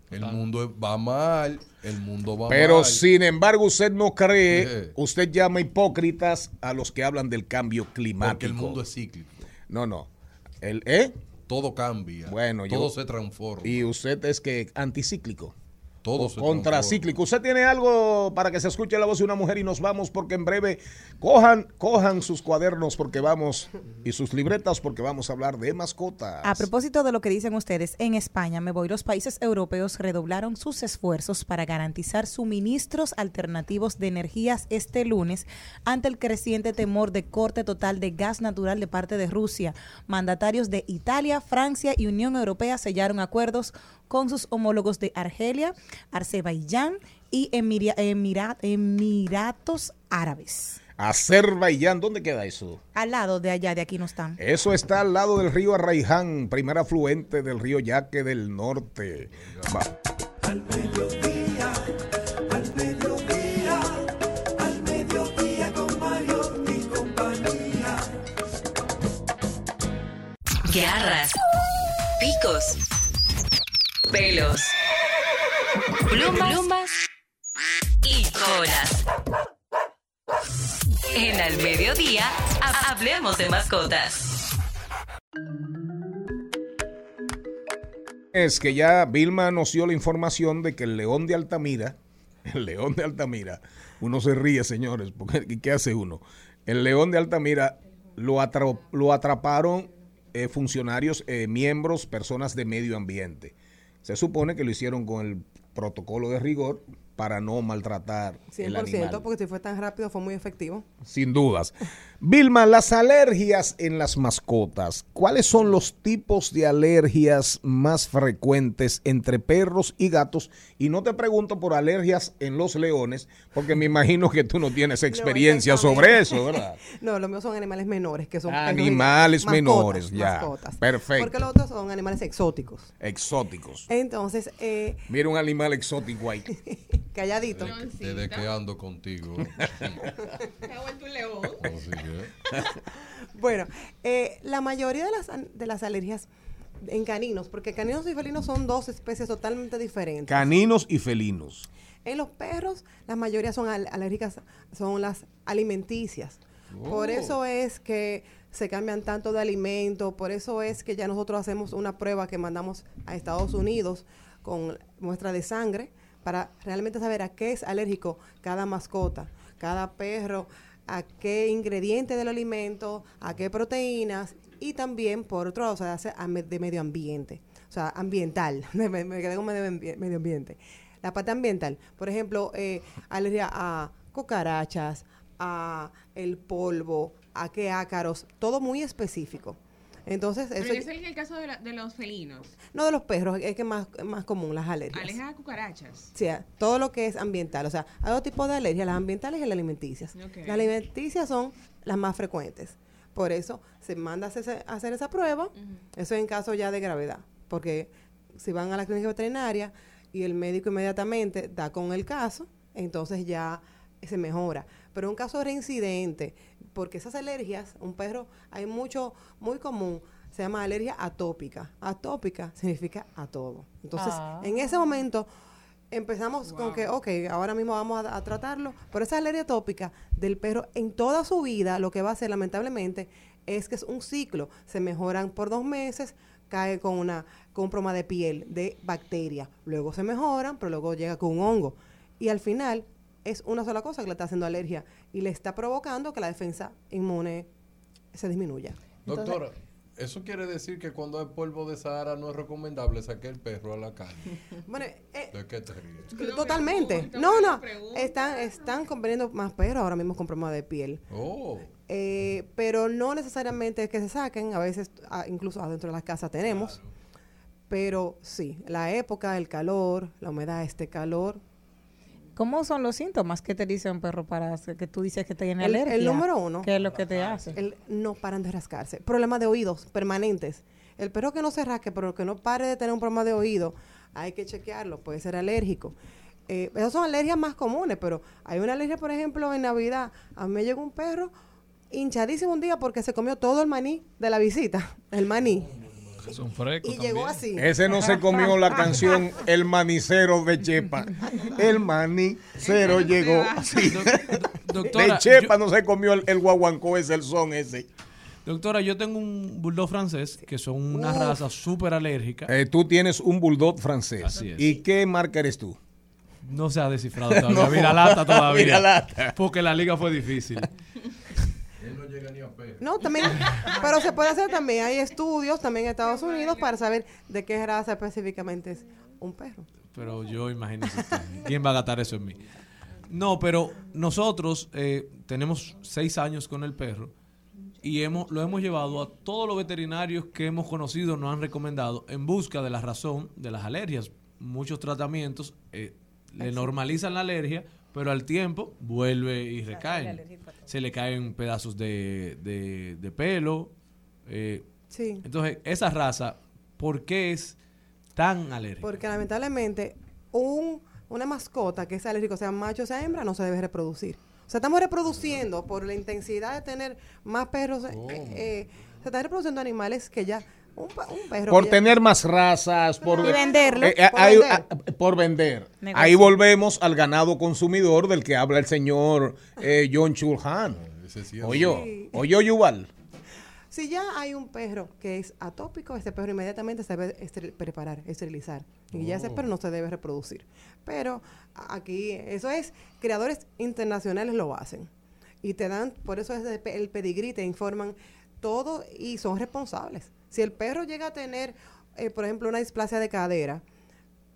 El mundo va mal, el mundo va Pero mal. sin embargo, usted no cree, Eh. usted llama hipócritas a los que hablan del cambio climático. Porque el mundo es cíclico. No, no. El, ¿eh? Todo cambia. Bueno, yo- todo se transforma. Y usted es que anticíclico. Todo contracíclico. Usted tiene algo para que se escuche la voz de una mujer y nos vamos porque en breve cojan, cojan sus cuadernos porque vamos y sus libretas porque vamos a hablar de mascotas. A propósito de lo que dicen ustedes, en España, me voy, los países europeos redoblaron sus esfuerzos para garantizar suministros alternativos de energías este lunes ante el creciente temor de corte total de gas natural de parte de Rusia. Mandatarios de Italia, Francia y Unión Europea sellaron acuerdos con sus homólogos de Argelia, Azerbaiyán y Emiria- Emira- Emiratos Árabes. Azerbaiyán, ¿dónde queda eso? Al lado de allá, de aquí no están. Eso está al lado del río Arraiján, primer afluente del río Yaque del norte. Va- Al mediodía, al mediodía, al mediodía con Mario y compañía. Garras, picos, pelos, plumas, plumas y colas. En Al Mediodía, ha- hablemos de mascotas. Es que ya Vilma nos dio la información de que el león de Altamira, [LAUGHS] el león de Altamira, uno se ríe, señores, porque ¿qué hace uno? El león de Altamira lo atraparon eh, funcionarios, eh, miembros, personas de medio ambiente. Se supone que lo hicieron con el protocolo de rigor para no maltratar el 100%, animal. porque si fue tan rápido fue muy efectivo. Sin dudas. Vilma, las alergias en las mascotas. ¿Cuáles son los tipos de alergias más frecuentes entre perros y gatos? Y no te pregunto por alergias en los leones, porque me imagino que tú no tienes [LAUGHS] experiencia sobre eso, ¿verdad? [LAUGHS] no, los míos son animales menores, que son perros y Animales menores, Mascotas, ya. mascotas. Perfecto. Porque los otros son animales exóticos. Exóticos. Entonces, eh, Mira un animal exótico ahí. [LAUGHS] calladito. Desde que ando contigo. Se ha vuelto un león. [LAUGHS] Bueno, eh, la mayoría de las, de las alergias en caninos, porque caninos y felinos son dos especies totalmente diferentes. Caninos y felinos. En los perros, la mayoría son al- alérgicas, son las alimenticias. Por Oh. eso es que se cambian tanto de alimento, por eso es que ya nosotros hacemos una prueba que mandamos a Estados Unidos con muestra de sangre para realmente saber a qué es alérgico cada mascota, cada perro, a qué ingrediente del alimento, a qué proteínas y también, por otro lado, se hace a me- de medio ambiente, o sea, ambiental, [LAUGHS] me, me con medio ambiente. La parte ambiental, por ejemplo, eh, alergia a cucarachas, a el polvo, a qué ácaros, todo muy específico. Entonces, Pero eso, ese es el caso de, la- de los felinos. no de los perros, es que es más, más común las alergias. Aleja a cucarachas. O sea, todo lo que es ambiental. O sea, hay dos tipos de alergias, las ambientales y las alimenticias. Las alimenticias son las más frecuentes. Por eso se manda a hacer esa prueba. Eso en caso ya de gravedad. Porque si van a la clínica veterinaria y el médico inmediatamente da con el caso, entonces ya se mejora. Pero un caso reincidente, porque esas alergias, un perro, hay mucho, muy común, se llama alergia atópica. Atópica significa a todo. Entonces, Ah. en ese momento empezamos con que, ok, ahora mismo vamos a, a tratarlo, pero esa alergia atópica del perro en toda su vida, lo que va a hacer lamentablemente es que es un ciclo. Se mejoran por dos meses, cae con, una, con un problema de piel, de bacteria. Luego se mejoran, pero luego llega con un hongo. Y al final es una sola cosa que le está haciendo alergia y le está provocando que la defensa inmune se disminuya. Entonces, Doctora, ¿eso quiere decir que cuando hay polvo de Sahara no es recomendable sacar el perro a la calle? [LAUGHS] bueno, eh, ¿De qué te ríes? Totalmente. No, no. Están, están comprando más perros ahora mismo con problemas de piel. Oh. Eh, pero no necesariamente es que se saquen. A veces, incluso adentro de las casas tenemos. Pero sí, la época, el calor, la humedad, este calor. ¿Cómo son los síntomas que te dice un perro para hacer que tú dices que tiene El, alergia? el número uno. ¿Qué es lo que te hace? El no paran de rascarse. Problemas de oídos permanentes. El perro que no se rasque, pero que no pare de tener un problema de oído, hay que chequearlo. Puede ser alérgico. Eh, esas son alergias más comunes, pero hay una alergia, por ejemplo, en Navidad. A mí me llegó un perro hinchadísimo un día porque se comió todo el maní de la visita, el maní. Son frescos Y llegó así. Ese no se comió la canción [LAUGHS] El manicero de Chepa. El manicero llegó así. doctora, de Chepa no se comió el, el guaguancó, ese el son ese. Doctora, yo tengo un bulldog francés que son una Uf. raza súper alérgica. Eh, tú tienes un bulldog francés. Así es. ¿Y qué marca eres tú? No se ha descifrado [LAUGHS] todavía. No, Mira lata todavía. Porque la liga fue difícil. No, también, [LAUGHS] pero se puede hacer también. Hay estudios también en Estados Unidos para saber de qué raza específicamente es un perro. Pero yo usted, ¿quién va a gastar eso en mí? No, pero nosotros eh, tenemos seis años con el perro y hemos, lo hemos llevado a todos los veterinarios que hemos conocido, nos han recomendado en busca de la razón de las alergias. Muchos tratamientos eh, le normalizan la alergia, pero al tiempo vuelve y recaen. Se le caen pedazos de, de- de pelo. eh, Sí. Entonces, esa raza, ¿por qué es tan alérgica? Porque lamentablemente un, una mascota que es alérgico, sea macho o sea hembra, no se debe reproducir. O sea, estamos reproduciendo por la intensidad de tener más perros. eh, eh, se están reproduciendo animales que ya... Un, perro Por tener más razas, por Y venderlo. Eh, eh, Por hay- vender. ah, por vender. Negocio. Ahí volvemos al ganado consumidor del que habla el señor eh, John Chulhan. Sí. oyo Yuval. Si ya hay un perro que es atópico, ese perro inmediatamente se debe esteril- preparar, esterilizar. Y ya ese Oh. perro no se debe reproducir. Pero aquí, eso es, creadores internacionales lo hacen. Y te dan, por eso es el pedigrí, te informan todo y son responsables. Si el perro llega a tener, eh, por ejemplo, una displasia de cadera,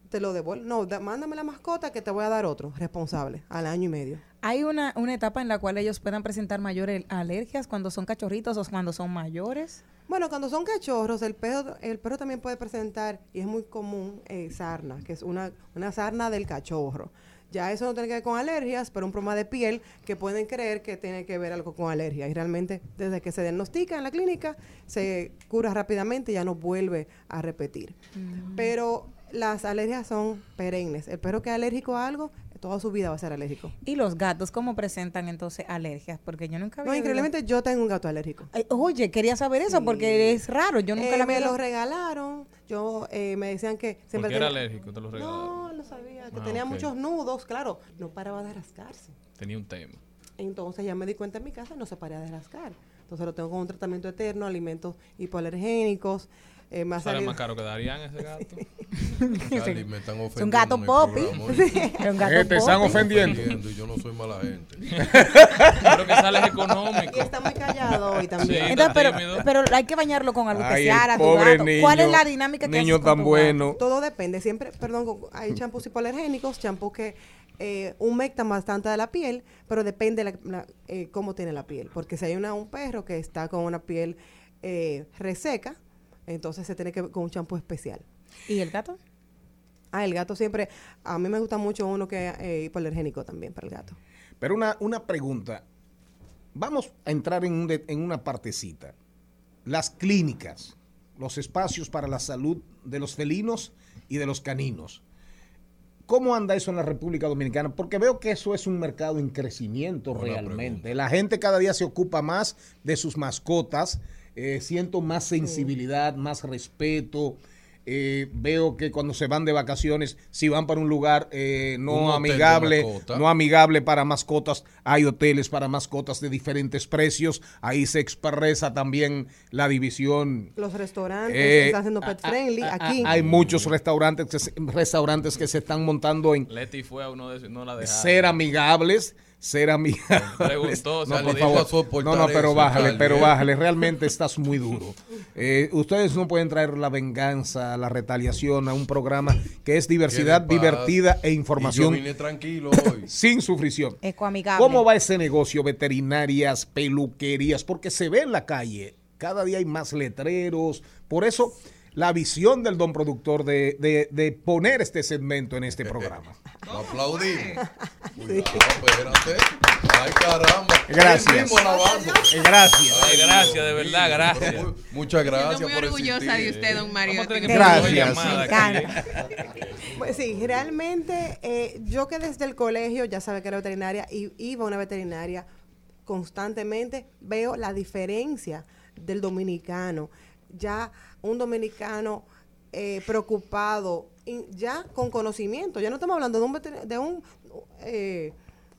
te lo devuelve. No, da- mándame la mascota que te voy a dar otro responsable al año y medio. Hay una, una etapa en la cual ellos puedan presentar mayores alergias cuando son cachorritos o cuando son mayores. Bueno, cuando son cachorros, el perro, el perro también puede presentar, y es muy común, eh, sarna, que es una, una sarna del cachorro. Ya eso no tiene que ver con alergias, pero un problema de piel que pueden creer que tiene que ver algo con alergia. Y realmente, desde que se diagnostica en la clínica, se cura rápidamente y ya no vuelve a repetir. Pero las alergias son perennes. El perro que es alérgico a algo, toda su vida va a ser alérgico. ¿Y los gatos cómo presentan entonces alergias? Porque yo nunca había No, increíblemente yo tengo un gato alérgico. Ay, oye, quería saber eso porque es raro. Yo nunca Eh, la me lo regalaron. Yo eh, me decían que siempre Porque era tenía- alérgico, te lo regalaron. No, lo sabía. Que Ah, tenía muchos nudos, claro. No paraba de rascarse. Tenía un tema. Entonces ya me di cuenta en mi casa, no se para de rascar. Entonces lo tengo con un tratamiento eterno, alimentos hipoalergénicos. Eh, ha Sale salido- más caro que Darían ese gato. [LAUGHS] Charlie, me están Es un gato ofendiendo popi. es [LAUGHS] un gato Eh, te están ofendiendo. Yo no soy mala gente. [LAUGHS] Pero que sale económico. Y está muy callado hoy también. Sí, Entonces, pero, pero hay que bañarlo con algo Ay, especial el a tu pobre gato. ¿Cuál es niño, la dinámica que niño tan bueno. Todo depende. Siempre, perdón, hay champús hipoalergénicos, champús que eh, humectan bastante de la piel, pero depende la, la- eh, cómo tiene la piel. Porque si hay una, un perro que está con una piel eh, reseca, entonces se tiene que con un champú especial. ¿Y el gato? Ah, el gato siempre, a mí me gusta mucho uno que es eh, hipoalergénico también para el gato. Pero una, una pregunta. Vamos a entrar en, un de- en una partecita. Las clínicas, los espacios para la salud de los felinos y de los caninos. ¿Cómo anda eso en la República Dominicana? Porque veo que eso es un mercado en crecimiento Buena realmente. La gente cada día se ocupa más de sus mascotas. Eh, siento más sensibilidad, más respeto. eh, veo que cuando se van de vacaciones, si van para un lugar eh, no Un amigable, no amigable para mascotas, hay hoteles para mascotas de diferentes precios. Ahí se expresa también la división Los restaurantes eh, están haciendo pet a- a- friendly a- aquí. Hay muchos restaurantes que, se, restaurantes que se están montando en Leti fue a uno de esos, no la dejaron. ser amigables, ser amigables. Preguntó, [LAUGHS] no, por favor. No, no, pero eso, bájale, pero ¿eh? bájale. Realmente estás muy duro. Eh, ustedes no pueden traer la venganza, la retaliación a un programa que es diversidad divertida e Y información yo vine tranquilo hoy. [LAUGHS] sin sufrición. Ecoamigable. ¿Cómo va ese negocio? Veterinarias, peluquerías, porque se ve en la calle. Cada día hay más letreros. Por eso, la visión del don productor de, de- de poner este segmento en este [LAUGHS] programa. Lo aplaudimos. [LAUGHS] Cuidado, espérate. Ay, caramba. Gracias. Alabando. Eh, Gracias. Ay, gracias, de verdad, gracias. Muchas gracias Siento muy por orgullosa de usted, don Mario. Gracias. Pues sí, realmente eh, yo que desde el colegio ya sabía que era veterinaria y iba a una veterinaria constantemente veo la diferencia del dominicano. Ya un dominicano eh, preocupado, ya con conocimiento. Ya no estamos hablando de un, de un eh,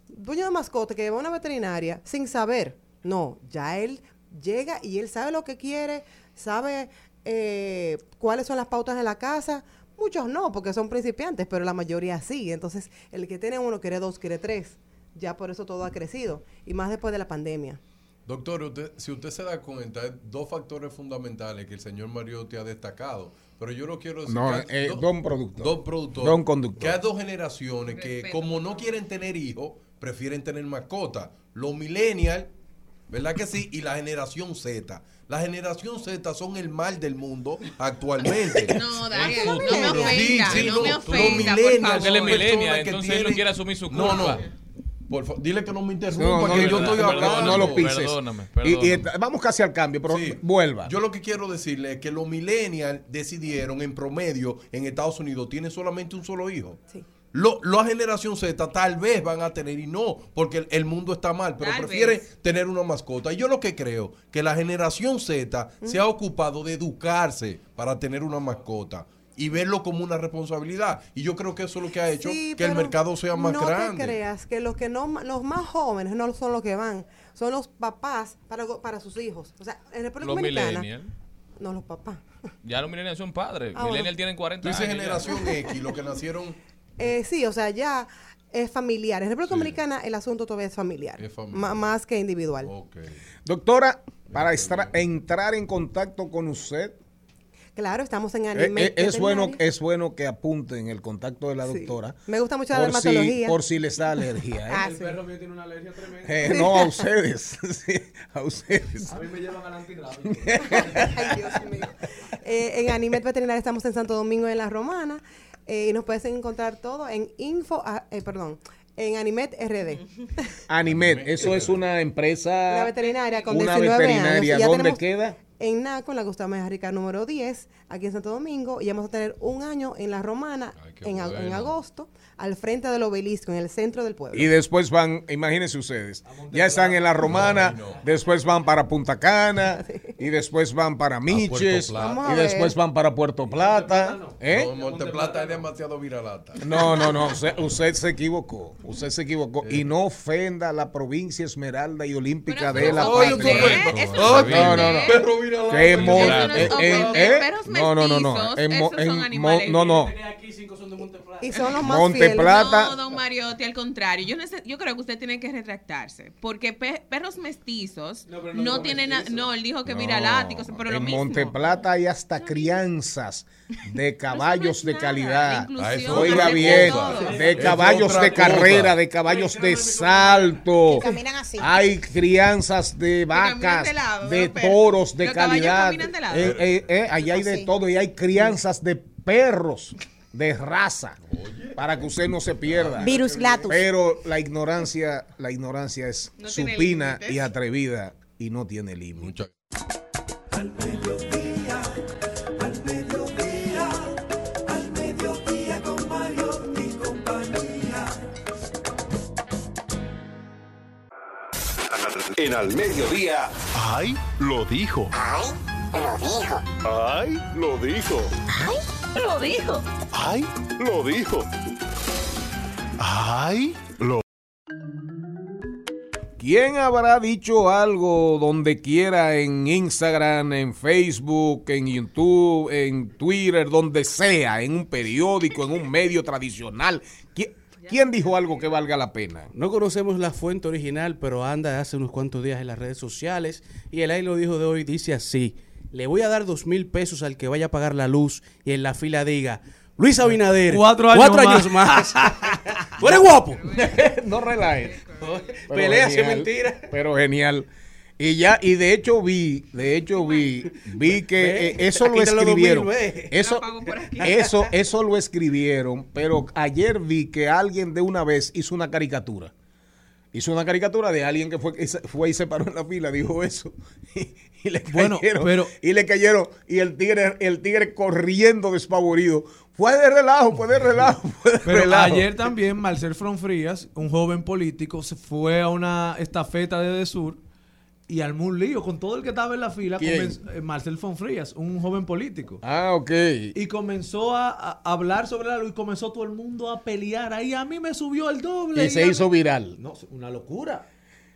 dueño de mascota que va a una veterinaria sin saber. No, ya él llega y él sabe lo que quiere, sabe eh, cuáles son las pautas de la casa. Muchos no, porque son principiantes, pero la mayoría sí. Entonces, el que tiene uno quiere dos, quiere tres. Ya por eso todo ha crecido. Y más después de la pandemia. Doctor, usted- si usted se da cuenta, hay dos factores fundamentales que el señor Mariotti ha destacado. Pero yo lo quiero decir. No, que hay eh, do- don productor. Don productor. Don conductor. Que hay dos generaciones que, Respeto, como no quieren tener hijos, prefieren tener mascotas. Los millennials, ¿verdad que sí? Y la generación Z. La generación Z son el mal del mundo actualmente. [LAUGHS] No, Daniel, El no me ofenda, Sí, sí, no me los ofenda, por millennials favor. Él es son millennial, que entonces él no quiere asumir su No, culpa. no. Por favor, dile que no me interrumpa, no, que no, yo estoy hablando. no lo pises. Perdóname, Y- Y, perdóname. vamos casi al cambio, pero Sí. vuelva. Yo lo que quiero decirle es que los millennials decidieron en promedio en Estados Unidos tienen solamente un solo hijo. Sí. Lo, la generación Z tal vez van a tener y no, porque el, el mundo está mal, pero Tal prefiere vez. tener una mascota. Y yo lo que creo, que la generación Z se ha ocupado de educarse para tener una mascota y verlo como una responsabilidad. Y yo creo que eso es lo que ha hecho Sí, que el mercado sea más no grande. te creas que los que no los más jóvenes no son los que van, son los papás para, para sus hijos. O sea, en República Los Dominicana, millennials. no los papás. Ya los millennials son padres. Ah, bueno. millennials tienen 40 Tú dices años. ya. generación X, los que nacieron [LAUGHS] Eh, sí, o sea, ya es familiar. En República Sí. Dominicana el asunto todavía es familiar, Es familiar. ma- más que individual. Ok. Doctora, para entrar en contacto con usted, Claro, estamos en eh, anime. eh, es, bueno, es bueno que apunten el contacto de la Sí. doctora. Me gusta mucho la por si, dermatología. por si les da alergia. ¿eh? [LAUGHS] Ah, El sí. perro mío tiene una alergia tremenda. Eh, no a ustedes, [LAUGHS] sí, a ustedes. A mí me llevan al antirrábico. [LAUGHS] Ay, Dios mío. Eh, en Animet Veterinaria estamos en Santo Domingo en La Romana eh, y nos puedes encontrar todo en info, ah, eh, perdón, en Animet RD. Animet, eso es una empresa. Una veterinaria con una 19 veterinaria. años. ¿Dónde tenemos queda? En NACO, en la Gustavo Mejía número 10, aquí en Santo Domingo. Y vamos a tener un año en La Romana Ay, en, agosto, al frente del obelisco, en el centro del pueblo. Y después van, imagínense ustedes, ya están en la Romana, después van para Punta Cana, [LAUGHS] y después van para Miches, Plata. Y a después van para Puerto Plata. ¿eh? No, Monteplata es demasiado viralata. No, no, no, usted, usted se equivocó, usted se equivocó. Y no ofenda la provincia Esmeralda y Olímpica Pero de la Patria. no no, no, Que en Mon- Eso no eh, no, no, no, En en son animales. no, no. Son de Monteplata. Y son los más Monte fieles. Plata. No, don Mariotti, al contrario. Yo, yo creo que usted tiene que retractarse. Porque pe- perros mestizos No, tienen. a- mestizo. No, él dijo que No, viraláticos, pero lo en mismo. Monteplata hay hasta crianzas de [LAUGHS] caballos de calidad. Oiga bien, de caballos de carrera, de caballos de salto. Que caminan así. Hay crianzas de vacas, de toros de calidad. caminan de lado. Eh, eh, eh, allí hay de todo y hay crianzas de perros de raza para que usted no se pierda. Virus Latus. Pero la ignorancia, la ignorancia es No supina y atrevida y no tiene límite. Muchas Al mediodía, al mediodía, al mediodía con Mario y compañía. En Al Mediodía. ¡Ay! Lo dijo. ¡Ay! Lo dijo. ¡Ay! Lo dijo. Lo dijo. ¡Ay! Lo dijo. ¡Ay! Lo ¿Quién habrá dicho algo donde quiera en Instagram, en Facebook, en YouTube, en Twitter, donde sea, en un periódico, en un medio tradicional? ¿Quién, quién dijo algo que valga la pena? No conocemos la fuente original, pero anda hace unos cuantos días en las redes sociales y el aire lo dijo de hoy dice así, le voy a dar dos mil pesos al que vaya a pagar la luz y en la fila diga, Luis Abinader, Cuatro años más. [LAUGHS] Tú eres guapo. [LAUGHS] no relajes. Pero Pelea si es genial, mentira. Pero genial. Y ya, y de hecho vi, de hecho vi, vi que eh, eso lo escribieron. Eso, La pago por aquí. eso, eso lo escribieron, pero ayer vi que alguien de una vez hizo una caricatura. Hizo una caricatura de alguien que fue, y se- fue y se paró en la fila, dijo eso. [LAUGHS] Y, y le Bueno, cayeron, pero- y le cayeron, y el tigre, el tigre corriendo despavorido. Fue de relajo, fue de relajo, fue de Pero relajo. ayer también Marcel Fronfrías, un joven político, se fue a una estafeta de Desur y armó un lío con todo el que estaba en la fila. Eh, Marcel Fronfrías, un joven político. Ah, ok. Y comenzó a, a hablar sobre la luz y comenzó todo el mundo a pelear. Ahí a mí me subió el doble. Y se hizo viral. No, una locura.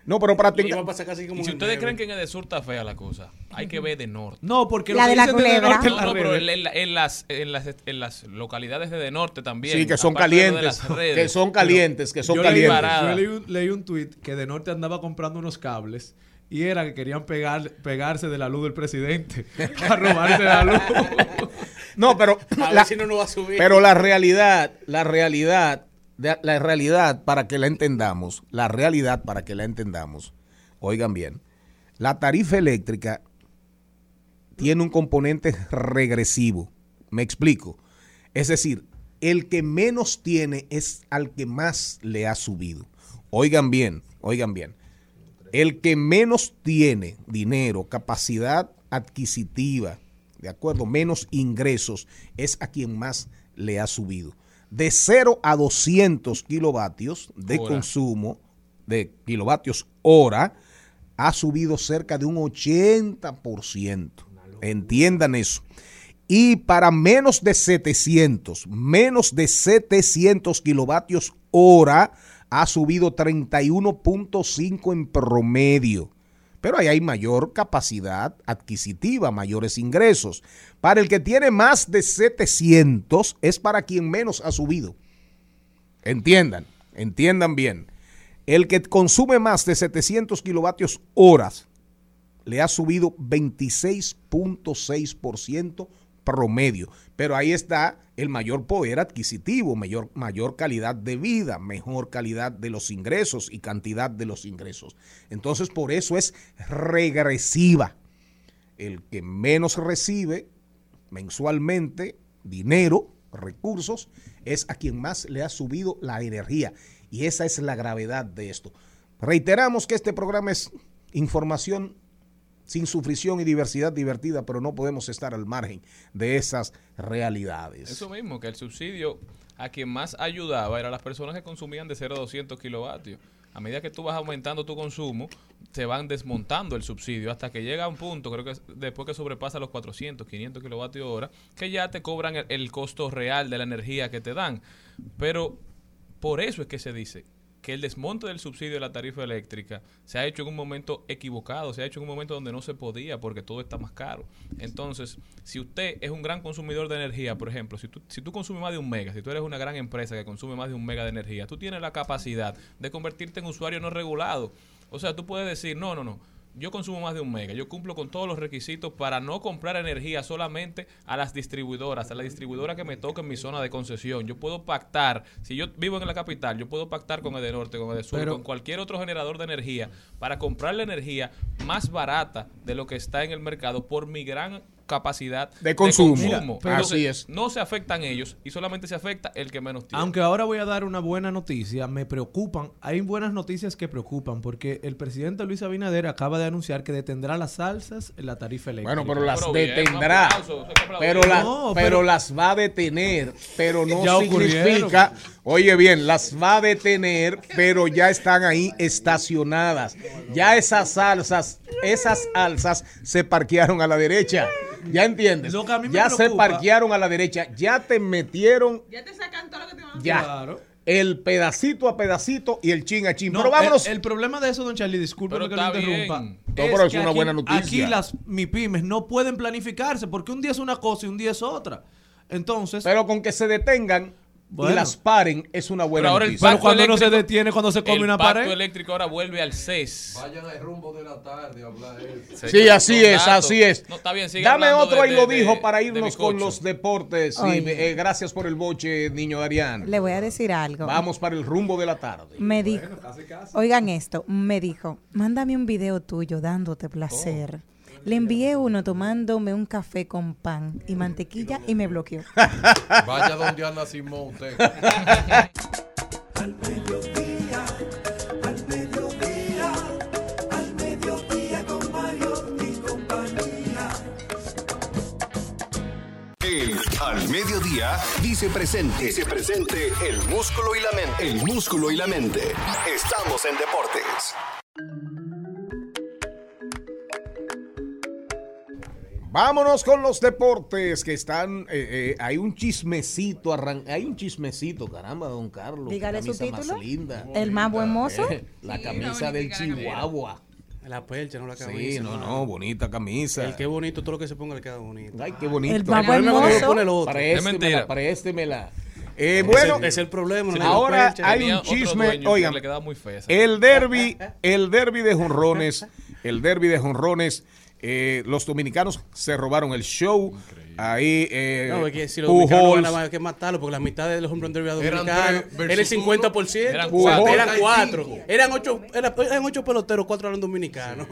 No, pero para Iba a pasar casi como Y si ustedes creen que en Edesur está fea la cosa, hay que ver de norte. No, porque La lo que de la dicen de culebra. norte en No, las no, pero en, la- en las, en, las, en las localidades de, de norte también. Sí, que son calientes, redes. que son calientes, que son yo leí, calientes. Parada. yo leí un, leí un tweet que de norte andaba comprando unos cables y era que querían pegar, pegarse de la luz del presidente [LAUGHS] a robarse la luz. No, pero [LAUGHS] A la, ver si no nos va a subir. pero la realidad, la realidad, la realidad para que la entendamos, la realidad para que la entendamos, oigan bien, la tarifa eléctrica tiene un componente regresivo. Me explico. Es decir, el que menos tiene es al que más le ha subido. Oigan bien, oigan bien. El que menos tiene dinero, capacidad adquisitiva, de acuerdo, menos ingresos, es a quien más le ha subido. De 0 a 200 kilovatios de Hora. consumo, de kilovatios hora, ha subido cerca de un 80%. Entiendan eso. Y para menos de 700, menos de 700 kilovatios hora, ha subido 31.5 en promedio. Pero ahí hay mayor capacidad adquisitiva, mayores ingresos. Para el que tiene más de 700 es para quien menos ha subido. Entiendan, entiendan bien. El que consume más de 700 kilovatios horas le ha subido 26.6% promedio. Pero ahí está el mayor poder adquisitivo, mayor, mayor calidad de vida, mejor calidad de los ingresos y cantidad de los ingresos. Entonces, por eso es regresiva. El que menos recibe mensualmente dinero, recursos, es a quien más le ha subido la energía. Y esa es la gravedad de esto. Reiteramos que este programa es información sin sufrición y diversidad divertida, pero no podemos estar al margen de esas realidades. Eso mismo, que el subsidio a quien más ayudaba era las personas que consumían de 0 a 200 kilovatios. A medida que tú vas aumentando tu consumo, se van desmontando el subsidio hasta que llega a un punto, creo que es después que sobrepasa los 400, 500 kilovatios hora, que ya te cobran el costo real de la energía que te dan. Pero por eso es que se dice que el desmonte del subsidio de la tarifa eléctrica se ha hecho en un momento equivocado, se ha hecho en un momento donde no se podía porque todo está más caro. Entonces, si usted es un gran consumidor de energía, por ejemplo, si tú, si tú consumes más de un mega, si tú eres una gran empresa que consume más de un mega de energía, tú tienes la capacidad de convertirte en usuario no regulado. O sea, tú puedes decir, no, no, no, yo consumo más de un mega, yo cumplo con todos los requisitos para no comprar energía solamente a las distribuidoras, a la distribuidora que me toque en mi zona de concesión. Yo puedo pactar, si yo vivo en la capital, yo puedo pactar con Edenorte, con Edesur, Pero- con cualquier otro generador de energía para comprar la energía más barata de lo que está en el mercado por mi gran capacidad De consumo. Mira, pero- Entonces, Así es. No se afectan ellos y solamente se afecta el que menos tiene. Aunque ahora voy a dar una buena noticia, me preocupan, hay buenas noticias que preocupan, porque el presidente Luis Abinader acaba de anunciar que detendrá las salsas en la tarifa eléctrica. Bueno, pero las Pero bien, un detendrá. aplauso. Pero, la- No, pero, pero- las va a detener, pero no significa, oye bien, las va a detener, pero ya están ahí estacionadas. Ya esas alzas, esas alzas se parquearon a la derecha. ¿Ya entiendes? Lo que a mí me ya se parquearon a la derecha, ya te metieron Ya te sacan todo lo que te van a ya Claro. el pedacito a pedacito y el chin a chin. No, pero vámonos. El, el problema de eso, don Charlie, discúlpeme Pero que lo interrumpa. bien. No, pero es que una aquí- buena noticia. Aquí las MIPIMES no pueden planificarse porque un día es una cosa y un día es otra. Entonces, pero con que se detengan Bueno. y las paren es una buena Pero ahora el noticia. pero pacto cuando no se detiene, cuando se come el una pacto pared. eléctrico ahora vuelve al CES. Vayan al rumbo de la tarde a hablar de eso. Sí, así es, datos. así es. No, está bien, sigue Dame otro de- ahí lo dijo de- para irnos con los deportes. Eh, gracias por el boche, niño Darián. Le voy a decir algo. Vamos para el rumbo de la tarde. Me dijo, oigan esto, me dijo, mándame un video tuyo dándote placer. Le envié uno tomándome un café con pan y mantequilla y me bloqueó. [LAUGHS] Vaya donde anda Simón usted. al mediodía, al mediodía, al mediodía con Mario y compañía. Al mediodía dice presente. Dice presente el músculo y la mente. El músculo y la mente. Estamos en deportes. Vámonos con los deportes que están. eh, eh, hay un chismecito, arran- hay un chismecito, caramba, don Carlos. qué Dígale su título. Más linda. El más buen mozo. Eh, la camisa del Chihuahua. La percha, no la camisa. Sí, no, no, bonita camisa. El que bonito, todo lo que se ponga le queda bonito. Ay, qué bonito. El más buen mozo. pone el otro. Préstemela, préstemela. Eh, bueno, es el problema. no ahora la hay un chisme. Oigan, le quedaba muy fea el derby, el derby de jonrones, el derby de jonrones. Eh, los dominicanos se robaron el show. Ahí, eh, No, es que si los dominicanos a hay que matarlo, porque la mitad de los derby Eran dominicanos era el versus 50%. Eran Pujols, cuatro. eran cuatro. Eran ocho, era- eran ocho peloteros, cuatro eran dominicanos.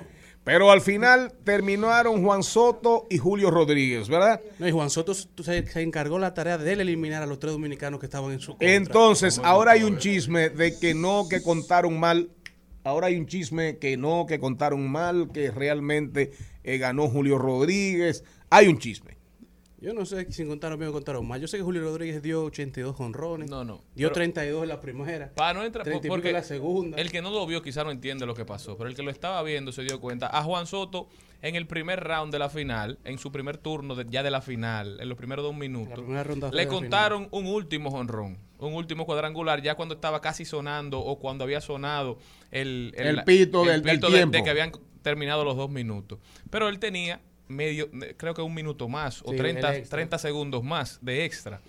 Pero al final terminaron Juan Soto y Julio Rodríguez, ¿verdad? No, y Juan Soto se encargó la tarea de él eliminar a los tres dominicanos que estaban en su contra. Entonces, ahora hay un chisme de que no, que contaron mal. Ahora hay un chisme que no, que contaron mal, que realmente eh, ganó Julio Rodríguez. Hay un chisme. Yo no sé si contaron bien o contaron mal. Yo sé que Julio Rodríguez dio 82 honrones. No, no. Dio Pero- 32 en la primera. Para no entrar, 30 y pico porque en la segunda. el que no lo vio quizá no entiende lo que pasó, pero el que lo estaba viendo se dio cuenta. A Juan Soto en el primer round de la final, en su primer turno de- ya de la final, en los primeros dos minutos, le contaron un último jonrón, un último cuadrangular, ya cuando estaba casi sonando o cuando había sonado el, El pito del- del pito de- tiempo. de que habían terminado los dos minutos. Pero él tenía medio, creo que un minuto más o Sí, 30, el extra. 30 segundos más de extra.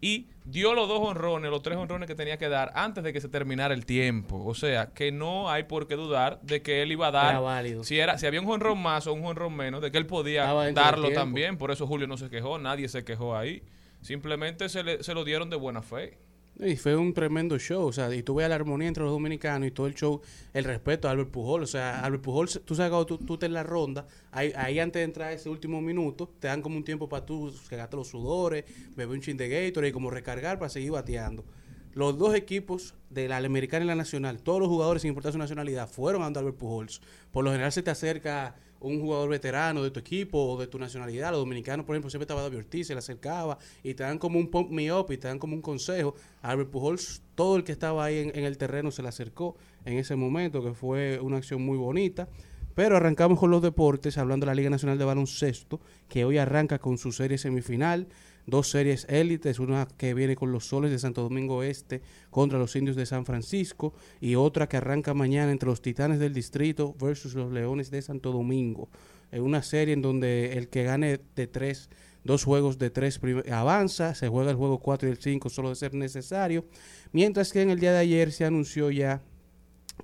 Y dio los dos honrones, los tres honrones que tenía que dar antes de que se terminara el tiempo. O sea, que no hay por qué dudar de que él iba a dar. Era válido. Si, era, si había un honrón más o un honrón menos, de que él podía darlo también. Por eso Julio no se quejó, nadie se quejó ahí. Simplemente se, le- se lo dieron de buena fe. Y fue un tremendo show, o sea, y tú ves la armonía entre los dominicanos y todo el show, el respeto a Albert Pujol, o sea, Albert Pujol, tú sabes tú, tú estás en la ronda, ahí, ahí antes de entrar ese último minuto, te dan como un tiempo para tú regarte los sudores, beber un chin de Gatorade y como recargar para seguir bateando. Los dos equipos de la Americana y la Nacional, todos los jugadores sin importar su nacionalidad, fueron a Albert Pujols. Por lo general se te acerca un jugador veterano de tu equipo o de tu nacionalidad. Los dominicanos, por ejemplo, siempre estaba David Ortiz, se le acercaba y te dan como un pump me up y te dan como un consejo. Albert Pujols, todo el que estaba ahí en, en el terreno se le acercó en ese momento, que fue una acción muy bonita. Pero arrancamos con los deportes, hablando de la Liga Nacional de Baloncesto, que hoy arranca con su serie semifinal. Dos series élites, una que viene con los soles de Santo Domingo Este contra los indios de San Francisco y otra que arranca mañana entre los titanes del distrito versus los leones de Santo Domingo. Es una serie en donde el que gane de tres, dos juegos de tres avanza, se juega el juego 4 y el 5 solo de ser necesario. Mientras que en el día de ayer se anunció ya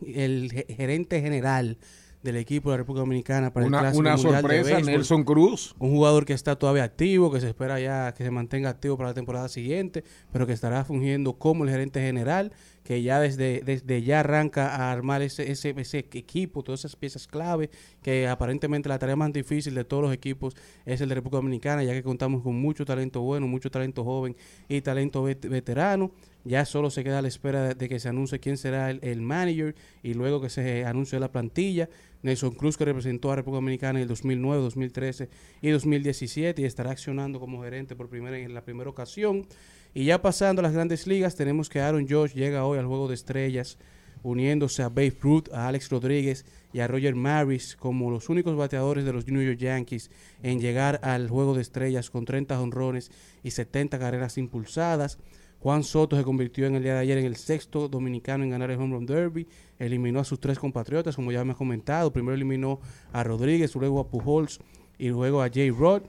el ge- gerente general del equipo de la República Dominicana para Una- el Clásico una Mundial de sorpresa, Béisbol. Nelson Cruz. Un jugador que está todavía activo, que se espera ya que se mantenga activo para la temporada siguiente, pero que estará fungiendo como el gerente general, que ya desde, desde ya arranca a armar ese, ese, ese equipo, todas esas piezas clave, que aparentemente la tarea más difícil de todos los equipos es el de República Dominicana, ya que contamos con mucho talento bueno, mucho talento joven y talento vet- veterano. Ya solo se queda a la espera de, de que se anuncie quién será el, el manager y luego que se anuncie la plantilla. Nelson Cruz, que representó a República Dominicana en el 2009, 2013 y 2017 y estará accionando como gerente por primera en la primera ocasión. Y ya pasando a las grandes ligas, tenemos que Aaron Josh llega hoy al Juego de Estrellas, uniéndose a Babe Ruth, a Alex Rodríguez y a Roger Maris como los únicos bateadores de los New York Yankees en llegar al Juego de Estrellas con 30 honrones y 70 carreras impulsadas. Juan Soto se convirtió en el día de ayer en el sexto dominicano en ganar el Home Run Derby. Eliminó a sus tres compatriotas, como ya me he comentado. Primero eliminó a Rodríguez, luego a Pujols y luego a Jay Rod.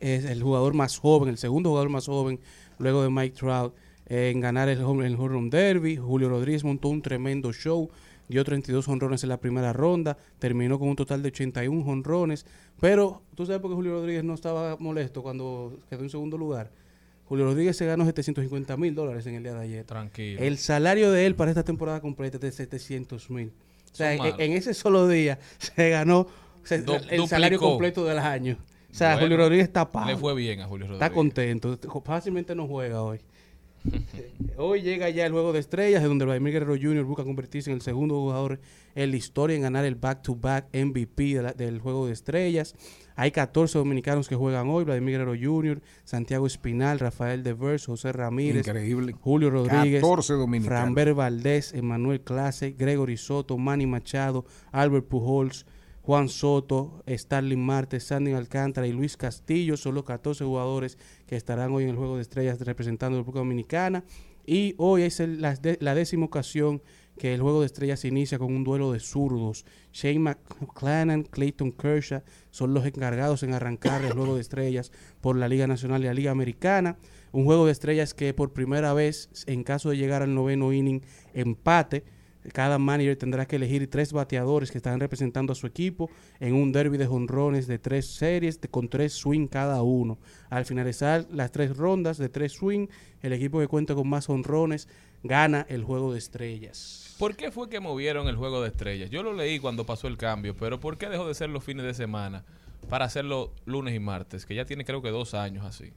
Es el jugador más joven, el segundo jugador más joven, luego de Mike Trout, eh, en ganar el Home, el home Run Derby. Julio Rodríguez montó un tremendo show. Dio 32 honrones en la primera ronda, terminó con un total de 81 honrones, pero tú sabes por qué Julio Rodríguez no estaba molesto cuando quedó en segundo lugar. Julio Rodríguez se ganó 750 mil dólares en el día de ayer. Tranquilo. El salario de él para esta temporada completa es de 700 mil. O sea, en, ese solo día se ganó se- el salario completo del año. O sea, Bueno, Julio Rodríguez está pago. le fue bien a Julio Está Rodríguez. contento. Fácilmente no juega hoy. [LAUGHS] Hoy llega ya el juego de estrellas, de donde Vladimir Guerrero Jr. busca convertirse en el segundo jugador en la historia en ganar el back-to-back MVP de la- del juego de estrellas. Hay 14 dominicanos que juegan hoy: Vladimir Guerrero Jr., Santiago Espinal, Rafael Devers, José Ramírez, Increíble. Julio Rodríguez, 14 dominicanos. Valdés, Emanuel Clase, Gregory Soto, Manny Machado, Albert Pujols, Juan Soto, Starling Marte, Sandy Alcántara y Luis Castillo son los 14 jugadores que estarán hoy en el Juego de Estrellas representando a la República Dominicana. Y hoy es la, décima ocasión que el Juego de Estrellas inicia con un duelo de zurdos. Shane McClanahan, Clayton Kershaw son los encargados en arrancar el Juego de Estrellas por la Liga Nacional y la Liga Americana. Un Juego de Estrellas que por primera vez, en caso de llegar al noveno inning, empate. Cada manager tendrá que elegir tres bateadores que estarán representando a su equipo en un derby de jonrones de tres series con tres swing cada uno. Al finalizar las tres rondas de tres swing, el equipo que cuenta con más honrones gana el juego de estrellas. ¿Por qué fue que movieron el juego de estrellas? Yo lo leí cuando pasó el cambio, pero ¿por qué dejó de ser los fines de semana para hacerlo lunes y martes? Que ya tiene creo que dos años así.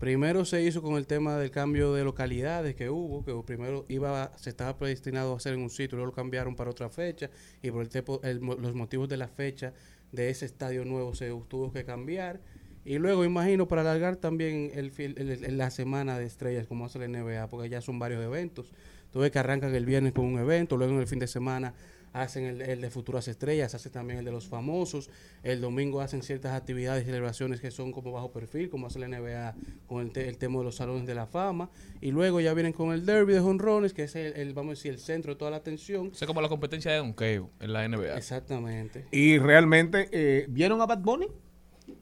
Primero se hizo con el tema del cambio de localidades que hubo, que primero iba se estaba predestinado a hacer en un sitio, luego lo cambiaron para otra fecha y por el el los motivos de la fecha de ese estadio nuevo se tuvo que cambiar. Y luego imagino para alargar también el, la semana de estrellas como hace la NBA, porque ya son varios eventos. Tú ves que arrancan el viernes con un evento, luego en el fin de semana hacen el, el de Futuras Estrellas, hacen también el de los famosos, el domingo hacen ciertas actividades y celebraciones que son como bajo perfil, como hace la NBA con el, te- el tema de los salones de la fama, y luego ya vienen con el derby de jonrones, que es el, el, vamos a decir, el centro de toda la atención. Es como la competencia de donkeo en la NBA. Exactamente. Y realmente, eh, ¿vieron a Bad Bunny?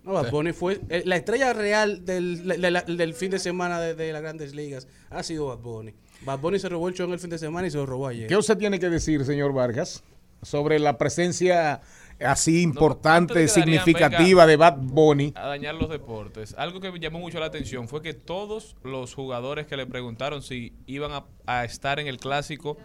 No, Bad Bunny fue eh, la estrella real del, la- del fin de semana de, de las grandes ligas, ha sido Bad Bunny. Bad Bunny se robó el show en el fin de semana y se lo robó ayer. ¿Qué usted tiene que decir, señor Vargas, sobre la presencia así importante, Darían significativa de Bad Bunny? A dañar los deportes. Algo que me llamó mucho la atención fue que todos los jugadores que le preguntaron si iban a, a estar en el clásico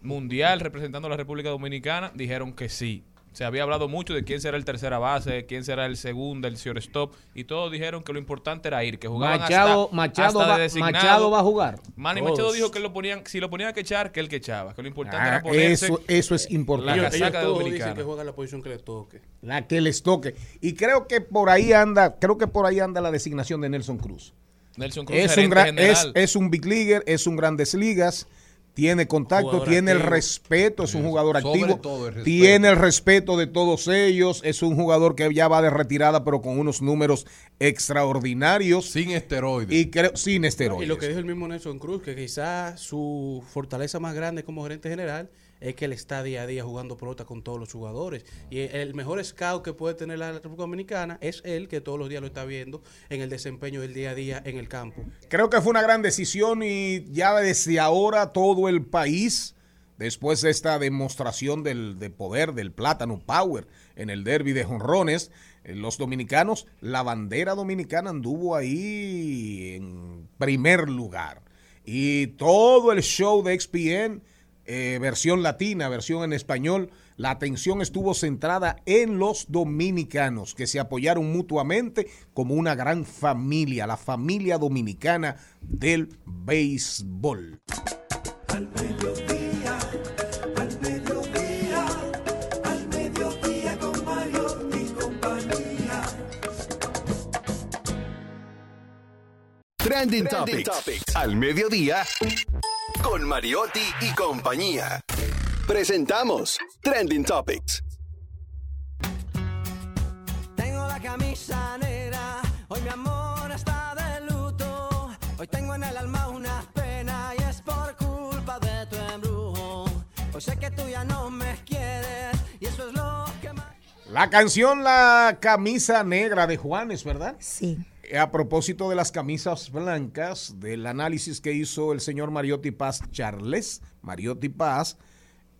mundial representando a la República Dominicana dijeron que sí. Se había hablado mucho de quién será el tercera base, quién será el segundo, el shortstop, y todos dijeron que lo importante era ir, que jugaban Machado- hasta, Machado hasta va- de designado. Machado va a jugar. Manny Todos. Machado dijo que lo ponían, si lo ponían a que echar, que él que echaba, que lo importante Ah, era ponerse eso, eso es la importante. ellos, ellos casaca de todos dicen dominicana. que juega la posición que le toque. La que les toque. Y creo que por ahí anda, creo que por ahí anda la designación de Nelson Cruz. Nelson Cruz, Es un, gran, es un big leaguer, es un grandes ligas, tiene contacto, Jugador tiene el respeto, es un jugador Sobre activo, todo el respeto. tiene el respeto de todos ellos, es un jugador que ya va de retirada pero con unos números extraordinarios Sin esteroides. y creo sin esteroides. Y lo que dijo el mismo Nelson Cruz, que quizás su fortaleza más grande como gerente general es que él está día a día jugando pelota con todos los jugadores. Y el mejor scout que puede tener la República Dominicana es él, que todos los días lo está viendo en el desempeño del día a día en el campo. Creo que fue una gran decisión y ya desde ahora todo el país, después de esta demostración del, de poder del plátano Power en el derby de jonrones, eh, los dominicanos, la bandera dominicana anduvo ahí en primer lugar. Y todo el show de XPN, eh, versión latina, versión en español, la atención estuvo centrada en los dominicanos que se apoyaron mutuamente como una gran familia, la familia dominicana del béisbol. Al mediodía, al mediodía, al mediodía con Mario y compañía. Trending, Topics. Al mediodía. Con Mariotti y compañía. Presentamos Trending Topics. Tengo la camisa negra, hoy mi amor está de luto. Hoy tengo en el alma una pena y es por culpa de tu embrujo. Hoy sé que tú ya no me quieres y eso es lo que más... La canción La camisa negra de Juanes, ¿verdad? Sí. A propósito de las camisas blancas, del análisis que hizo el señor Mariotti Paz Charles, Mariotti Paz,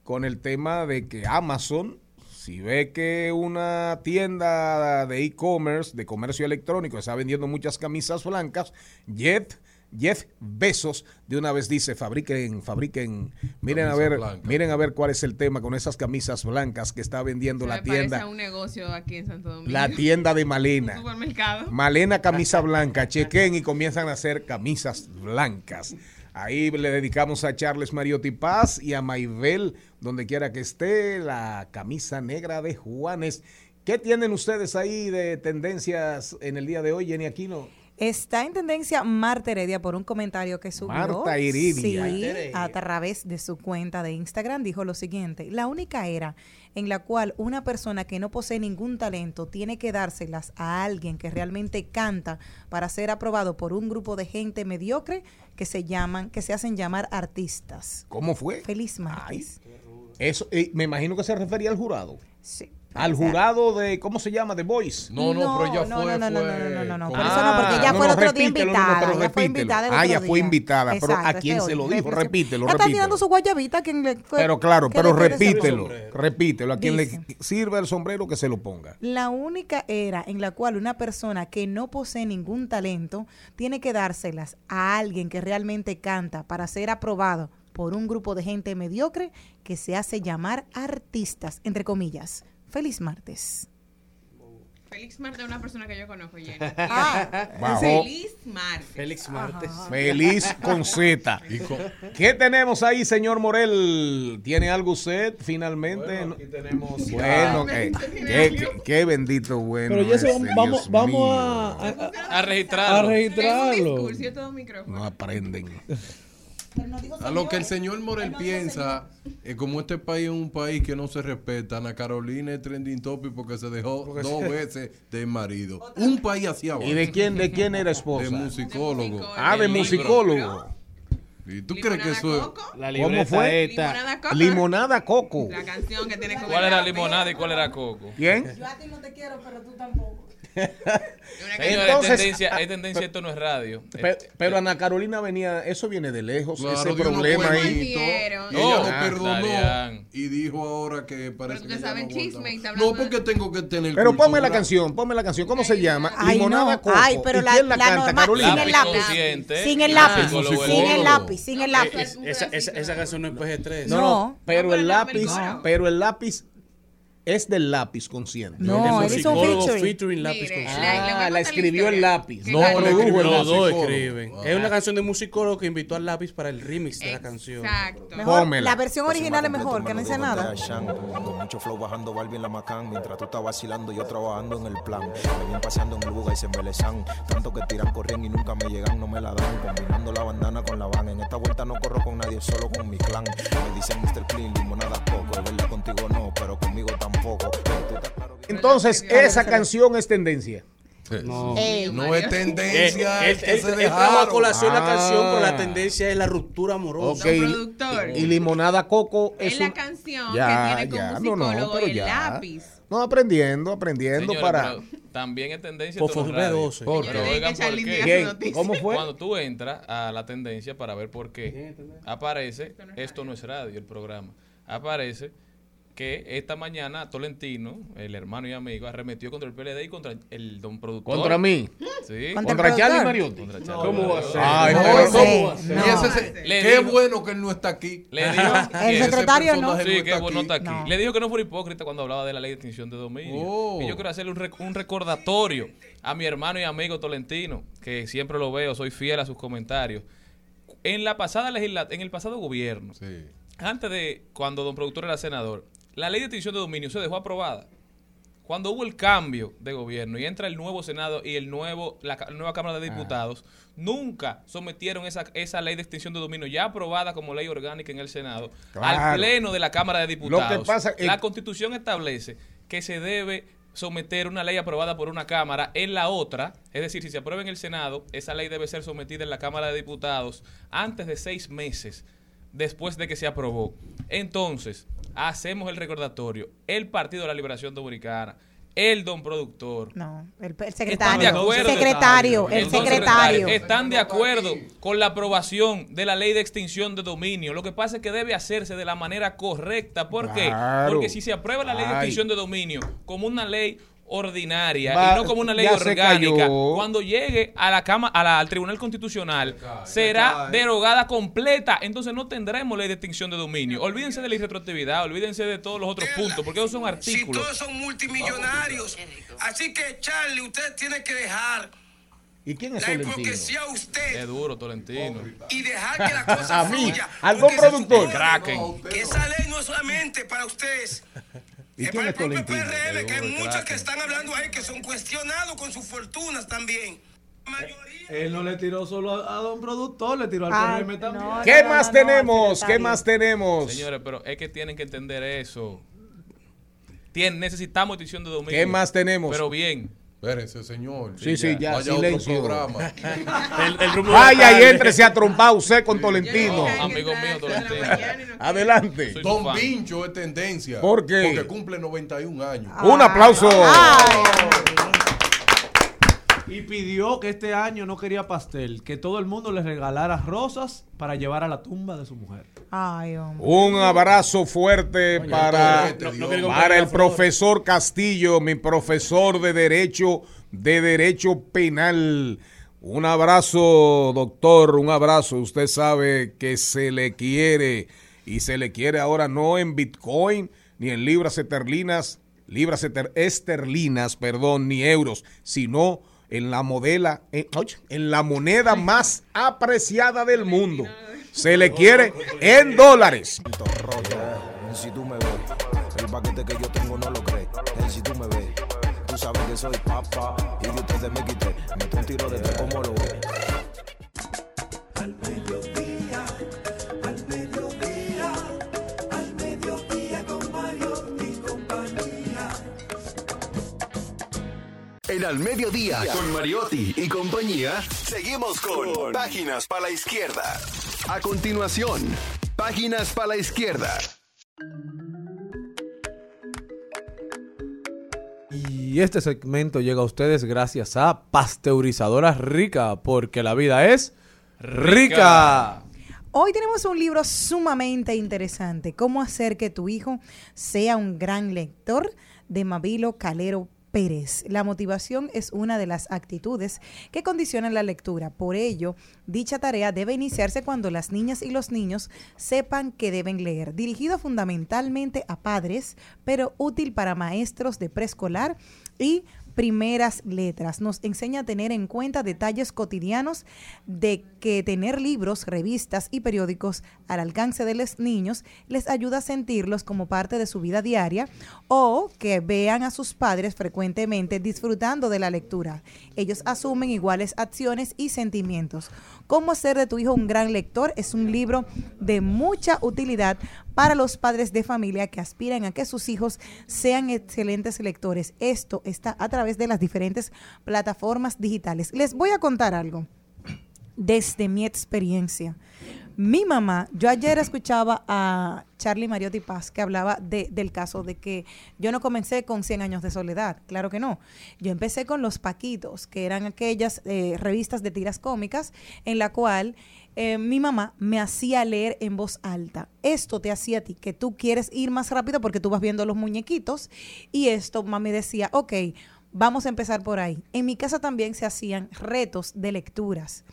con el tema de que Amazon, si ve que una tienda de e-commerce, de comercio electrónico, está vendiendo muchas camisas blancas, Jeff, Jeff Bezos de una vez dice, fabriquen, fabriquen, miren a ver, blanca. miren a ver cuál es el tema con esas camisas blancas que está vendiendo Se la tienda, un negocio aquí en Santo Domingo. la tienda de [LAUGHS] Un Malena. supermercado. Malena camisa blanca, [LAUGHS] chequen y comienzan a hacer camisas blancas. Ahí le dedicamos a Charles Mariotti Paz y a Maibel, donde quiera que esté, la camisa negra de Juanes. ¿Qué tienen ustedes ahí de tendencias en el día de hoy, Jenny Aquino? Está en tendencia Marta Heredia por un comentario que subió. Marta Heredia. Sí, Marta Heredia. a través de su cuenta de Instagram dijo lo siguiente: La única era en la cual una persona que no posee ningún talento tiene que dárselas a alguien que realmente canta para ser aprobado por un grupo de gente mediocre que se llaman, que se hacen llamar artistas. ¿Cómo fue? Feliz martes. Eso, eh, me imagino que se refería al jurado. Sí. Al jurado de, ¿cómo se llama? The Voice. No, no, pero ella no, fue. no, no, fue no, no, no, no, por eso no, porque ella no, fue el no, otro día no, invitada. pero ella fue repítelo. invitada el Ah, ella fue invitada, pero ¿a Exacto, quién este se lo dijo? Repítelo, Ella está repítelo. tirando su guayabita a quien le Pero claro, pero repítelo, repítelo. A quien le sirva el sombrero que se lo ponga. La única era en la cual una persona que no posee ningún talento tiene que dárselas a alguien que realmente canta para ser aprobado por un grupo de gente mediocre que se hace llamar artistas, entre comillas. Feliz martes. Félix Marte es una persona que yo conozco, Jenny. [LAUGHS] Ah. Feliz Marte. Félix Martes. Feliz con Z. ¿Qué tenemos ahí, señor Morel? ¿Tiene algo usted finalmente? Bueno, aquí tenemos Bueno, ya- eh, [LAUGHS] qué, qué- qué bendito bueno. Pero ya se vamos, vamos, a, a, A registrarlo. a registrarlo. Discurso, yo [LAUGHS] A lo que el señor Morel piensa, eh, como este país es un país que no se respeta, Ana Carolina es trending topic porque se dejó dos [LAUGHS] veces de marido. Un país así abajo. ¿Y de quién, de quién era De esposa? musicólogo. Ah, de musicólogo. ¿Y tú crees que eso es? La ¿Cómo fue? esta. Limonada Coco. Limonada Coco. La canción que tiene con ¿Cuál era limonada y cuál era coco? ¿Quién? Yo a ti no te quiero, pero tú tampoco. Entonces- es tendencia, es tendencia, esto no es radio. Pe- Pero, Ana Carolina venía, eso viene de lejos, Claro, ese problema ahí. Y ella lo ah, perdonó y dijo ahora que parece que no chisme y está más. hablando No, porque tengo que tener Pero ponme la cultura. canción, ponme la canción. ¿Cómo se llama? Ay, Limonada no. Coco. Ay, pero ¿Y la- quién la, la canta, normal- Carolina? sin el lápiz. Sin el lápiz. Sin el es- lápiz, sin el lápiz. Es- esa, esa, esa canción no es PG3. No, No. no, pero No, pero el no, lápiz, no. pero el lápiz es del lápiz consciente. No, él hizo un featuring. featuring lápiz Mire, con la- Ah, la escribió el lápiz. No, Carlos- produjo el Los dos escriben. Ah. Es una canción de musicólogo que invitó al lápiz para el remix de la canción. Exacto. Mejor, la versión original es mejor, que no dice nada. Con mucho flow bajando Barbie en la Macán Mientras tú estás vacilando yo trabajando en el plan Me vienen paseando en el Buga y se embelezan Tanto que tiran, corriendo y nunca me llegan, no me la dan Combinando la bandana con la van En esta vuelta no corro con nadie, solo con mi clan Me dicen Mr. Clean, limonada poco pero conmigo tampoco Entonces, esa canción es tendencia. No. Ey. No es tendencia, él- es que se a colación la canción, pero Ah. la tendencia es la ruptura amorosa. Ok. Don productor. Y Limonada Coco Es es la un- canción Ya, que tiene ya, como no, pero el ya. lápiz. No, aprendiendo, aprendiendo Señores, para... también es tendencia. Por favor, radio. 12. Pero Señores, oigan que por noticia. ¿Cómo fue? Cuando tú entras a la tendencia para ver por qué, aparece, esto no es radio, el programa, aparece que esta mañana Tolentino, el hermano y amigo, arremetió contra el PLD y contra el don productor. ¿Contra mí? Sí. Contra ¿Contra Charlie. Mariotti? Contra Charlie ¿Cómo va a ser? Ay, No, pero ¿cómo? no. Y ese se- Le qué bueno que él no está aquí. Le dijo [LAUGHS] El que- secretario no. Sí, está bueno está aquí. No. Le dijo que no fuera hipócrita cuando hablaba de la ley de extinción de dominio. Oh. Y yo quiero hacerle un, rec- un recordatorio a mi hermano y amigo Tolentino, que siempre lo veo, soy fiel a sus comentarios. En la pasada legisla en el pasado gobierno, Sí. antes de cuando don productor era senador, la ley de extinción de dominio se dejó aprobada. Cuando hubo el cambio de gobierno y entra el nuevo Senado y el nuevo la nueva Cámara de Diputados, nunca sometieron esa, esa ley de extinción de dominio ya aprobada como ley orgánica en el Senado Claro. al pleno de la Cámara de Diputados. Lo que pasa es- la Constitución establece que se debe someter una ley aprobada por una Cámara en la otra, es decir, si se aprueba en el Senado, esa ley debe ser sometida en la Cámara de Diputados antes de seis meses después de que se aprobó. Entonces, hacemos el recordatorio. El Partido de la Liberación Dominicana, el don productor, No, el, el ¿Están de secretario. acuerdo? secretario, el el secretario. están de acuerdo con la aprobación de la ley de extinción de dominio. Lo que pasa es que debe hacerse de la manera correcta. ¿Por qué? Porque si se aprueba la ley de extinción de dominio como una ley ordinaria Va- y no como una ley orgánica, cuando llegue a la cama, a la- al Tribunal Constitucional, será derogada completa. Entonces no tendremos ley de extinción de dominio. Olvídense de la irretroactividad, olvídense de todos los otros puntos, porque esos son Si artículos. todos son multimillonarios. Así que, Charlie, usted tiene que dejar ¿Y quién es La Tolentino? hipocresía a usted Es duro, Tolentino. y dejar que la cosa [LAUGHS] A mí, fluya. algún productor. supone Kraken. Que esa ley no es solamente para ustedes. ¿Y es quién para es el propio? PRM, que hay muchos que están hablando ahí que son cuestionados con sus fortunas también. Él no le tiró solo a, a don productor, le tiró al Ay, PRM también. no, ¿Qué no, más no, no, tenemos? ¿Qué más tenemos? Señores, pero es que tienen que entender eso. Tien- necesitamos edición de domingo. ¿Qué más tenemos? Pero bien. Espérense, señor. Sí, sí, ya, Vaya a silencio. otro programa. [LAUGHS] El, el rumbo Vaya y la entrese a trompar usted con Tolentino. No, amigo mío, Tolentino. Adelante. Soy Don fan. Vincho es tendencia. ¿Por qué? Porque cumple 91 años. Un aplauso. Y pidió que este año no quería pastel, que todo el mundo le regalara rosas para llevar a la tumba de su mujer. Ay, hombre. Un abrazo fuerte para, no- no para el profesor Castillo, mi profesor de Derecho, de Derecho Penal. Un abrazo, doctor, un abrazo. Usted sabe que se le quiere y se le quiere ahora no en Bitcoin ni en libras esterlinas, libras esterlinas, perdón, ni euros, sino en la modela, en, oye, en la moneda más apreciada del mundo. Se le quiere en dólares. Si tú me ves, el paquete que yo tengo no lo crees. Si tú me ves, tú sabes que soy papá y de ustedes me quité. Meto un tiro de como lo ves. En Al Mediodía, con Mariotti y compañía, seguimos con Páginas para la Izquierda. A continuación, Páginas para la Izquierda. Y este segmento llega a ustedes gracias a Pasteurizadoras Rica, porque la vida es rica. Hoy tenemos un libro sumamente interesante, Cómo hacer que tu hijo sea un gran lector, de Mabilo Calero La motivación es una de las actitudes que condicionan la lectura. Por ello, dicha tarea debe iniciarse cuando las niñas y los niños sepan que deben leer. Dirigido fundamentalmente a padres, pero útil para maestros de preescolar y primeras letras. Nos enseña a tener en cuenta detalles cotidianos de que tener libros, revistas y periódicos al alcance de los niños les ayuda a sentirlos como parte de su vida diaria o que vean a sus padres frecuentemente disfrutando de la lectura. Ellos asumen iguales acciones y sentimientos. Cómo hacer de tu hijo un gran lector es un libro de mucha utilidad para los padres de familia que aspiran a que sus hijos sean excelentes lectores. Esto está a través de las diferentes plataformas digitales. Les voy a contar algo desde mi experiencia. Mi mamá, yo ayer escuchaba a Charlie Mariotti Paz que hablaba de- del caso de que yo no comencé con 100 años de soledad, claro que no. Yo empecé con Los Paquitos, que eran aquellas eh, revistas de tiras cómicas en la cual eh, mi mamá me hacía leer en voz alta. Esto te hacía a ti que tú quieres ir más rápido porque tú vas viendo los muñequitos y esto mami decía, ok, vamos a empezar por ahí. En mi casa también se hacían retos de lecturas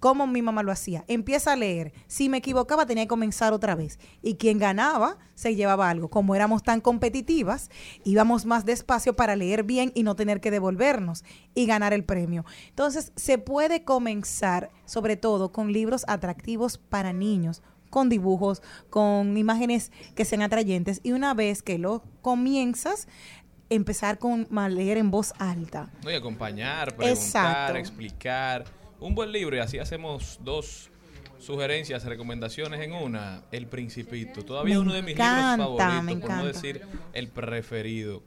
como mi mamá lo hacía. Empieza a leer. Si me equivocaba, tenía que comenzar otra vez. Y quien ganaba se llevaba algo. Como éramos tan competitivas, íbamos más despacio para leer bien y no tener que devolvernos y ganar el premio. Entonces, se puede comenzar, sobre todo, con libros atractivos para niños con dibujos, con imágenes que sean atrayentes y una vez que lo comienzas, empezar con a leer en voz alta. No, y acompañar, preguntar, Exacto. explicar. Un buen libro y así hacemos dos sugerencias, recomendaciones en una. El Principito. Todavía Me uno de mis encanta, libros favoritos, por no decir el preferido,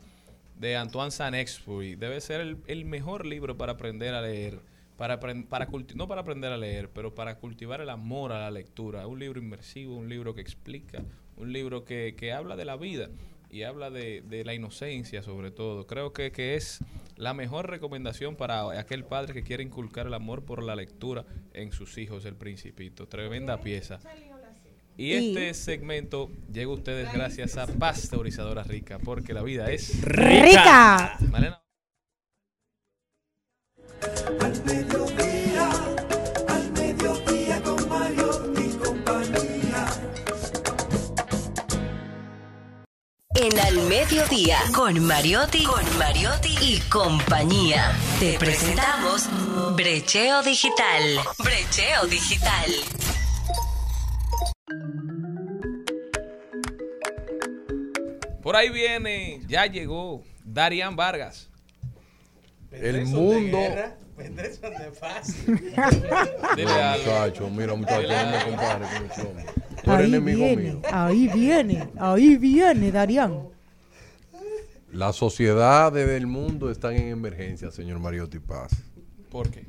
de Antoine Saint-Exupéry. Debe ser el, el mejor libro para aprender a leer. Para, para no para aprender a leer, pero para cultivar el amor a la lectura. Un libro inmersivo, un libro que explica, un libro que, que habla de la vida y habla de, de la inocencia sobre todo. Creo que, que es la mejor recomendación para aquel padre que quiere inculcar el amor por la lectura en sus hijos, el principito. Tremenda pieza. Y este segmento llega a ustedes gracias a Pasteurizadora Rica, porque la vida es ¡Rica! Malena. En Al mediodía, con Mariotti, con Mariotti y compañía. Te presentamos Brecheo Digital. Brecheo Digital. Por ahí viene, ya llegó Darian Vargas. El mundo. Dile [LAUGHS] algo. Muchacho, mira, muchacho, no me compares con. Tú eres Ahí enemigo viene, mío. ahí viene, ahí viene, Darían. Las sociedades del mundo están en emergencia, señor Mariotti Paz. ¿Por qué?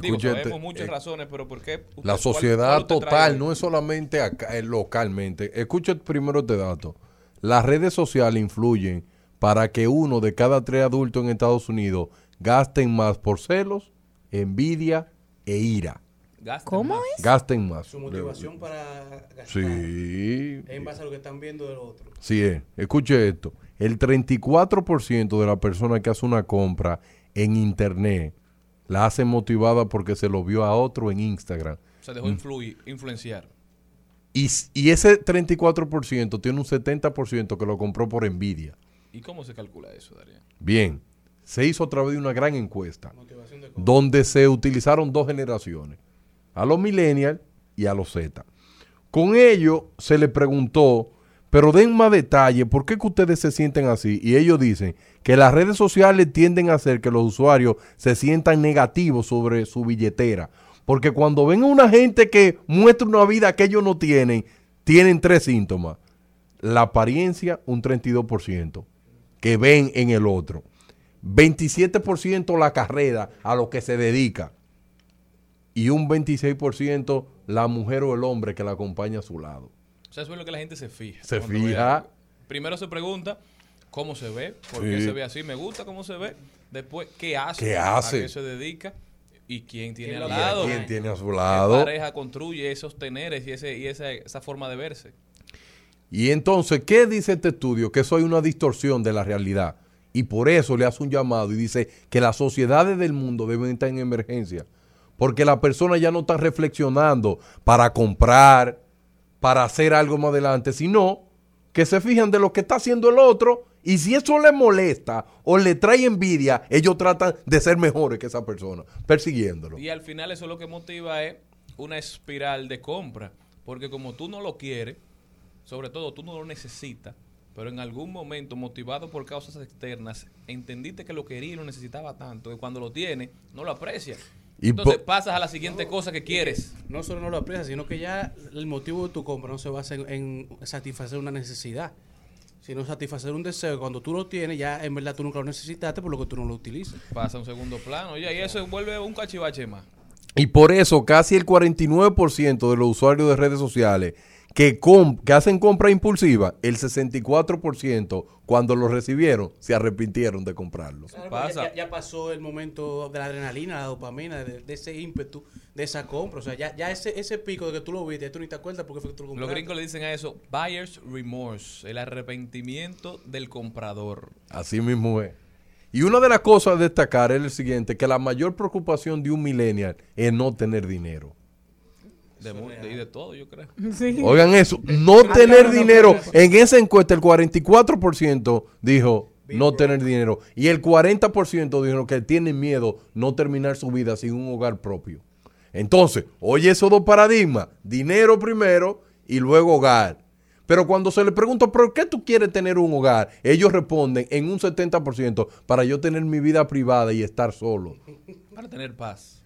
Digo, sabemos muchas eh, razones, pero ¿por qué? usted- La sociedad cuál total no es solamente acá, eh, localmente. Escuche primero este dato. Las redes sociales influyen para que uno de cada tres adultos en Estados Unidos gasten más por celos, envidia e ira. ¿Cómo es? Gasten más. Su motivación para gastar Sí. es en base a lo que están viendo del otro. Sí, es. Escuche esto. El 34% de la persona que hace una compra en internet la hace motivada porque se lo vio a otro en Instagram. Se dejó influir, influenciar. Y, y ese 34% tiene un 70% que lo compró por envidia. ¿Y cómo se calcula eso, Darían? Bien, se hizo a través de una gran encuesta donde se utilizaron dos generaciones, a los millennials y a los Z. Con ello se le preguntó, pero den más detalle, ¿por qué que ustedes se sienten así? Y ellos dicen que las redes sociales tienden a hacer que los usuarios se sientan negativos sobre su billetera. Porque cuando ven a una gente que muestra una vida que ellos no tienen, tienen tres síntomas. La apariencia, un 32%, que ven en el otro. 27% la carrera a lo que se dedica. Y un 26% la mujer o el hombre que la acompaña a su lado. O sea, eso es lo que la gente se fija. Se fija. Primero se pregunta cómo se ve, por Sí. qué se ve así, me gusta cómo se ve. Después, ¿qué hace? ¿Qué ¿A hace? qué se dedica? ¿Y quién tiene ¿Quién al lado? ¿Quién tiene a su ¿Qué lado? pareja construye esos teneres y, ese, y esa, esa forma de verse? Y entonces, ¿qué dice este estudio? Que eso hay una distorsión de la realidad. Y por eso le hace un llamado y dice que las sociedades del mundo deben estar en emergencia. Porque las personas ya no están reflexionando para comprar, para hacer algo más adelante, sino que se fijan de lo que está haciendo el otro y si eso le molesta o le trae envidia, ellos tratan de ser mejores que esa persona, persiguiéndolo. Y al final eso lo que motiva es una espiral de compra. Porque como tú no lo quieres, sobre todo tú no lo necesitas, pero en algún momento, motivado por causas externas, entendiste que lo quería y lo necesitaba tanto, que cuando lo tienes, no lo aprecias. Y Entonces pasas a la siguiente cosa que quieres. No solo no lo aprecias, sino que ya el motivo de tu compra no se basa en, en satisfacer una necesidad, sino satisfacer un deseo. Cuando tú lo tienes, ya en verdad tú nunca lo necesitaste, por lo que tú no lo utilizas. Pasa a un segundo plano. Ya, y eso vuelve un cachivache más. Y por eso casi el 49% de los usuarios de redes sociales que, com- que hacen compra impulsiva, el 64% cuando lo recibieron se arrepintieron de comprarlo. Claro, porque Ya, pasó el momento de la adrenalina, la dopamina, de, de ese ímpetu, de esa compra. O sea, ya, ya ese, ese pico de que tú lo viste, ya tú ni te acuerdas porque fue que tú lo Los compraste. gringos le dicen a eso buyer's remorse, el arrepentimiento del comprador. Así mismo es. Y una de las cosas a destacar es el siguiente, que la mayor preocupación de un millennial es no tener dinero. De, y de todo, yo creo. [LAUGHS] Oigan eso, no tener dinero. En esa encuesta el 44% dijo no tener dinero y el 40% dijo que tienen miedo no terminar su vida sin un hogar propio. Entonces, oye esos dos paradigmas, dinero primero y luego hogar. Pero cuando se le pregunta, ¿por qué tú quieres tener un hogar? Ellos responden en un 70% para yo tener mi vida privada y estar solo. Para tener paz.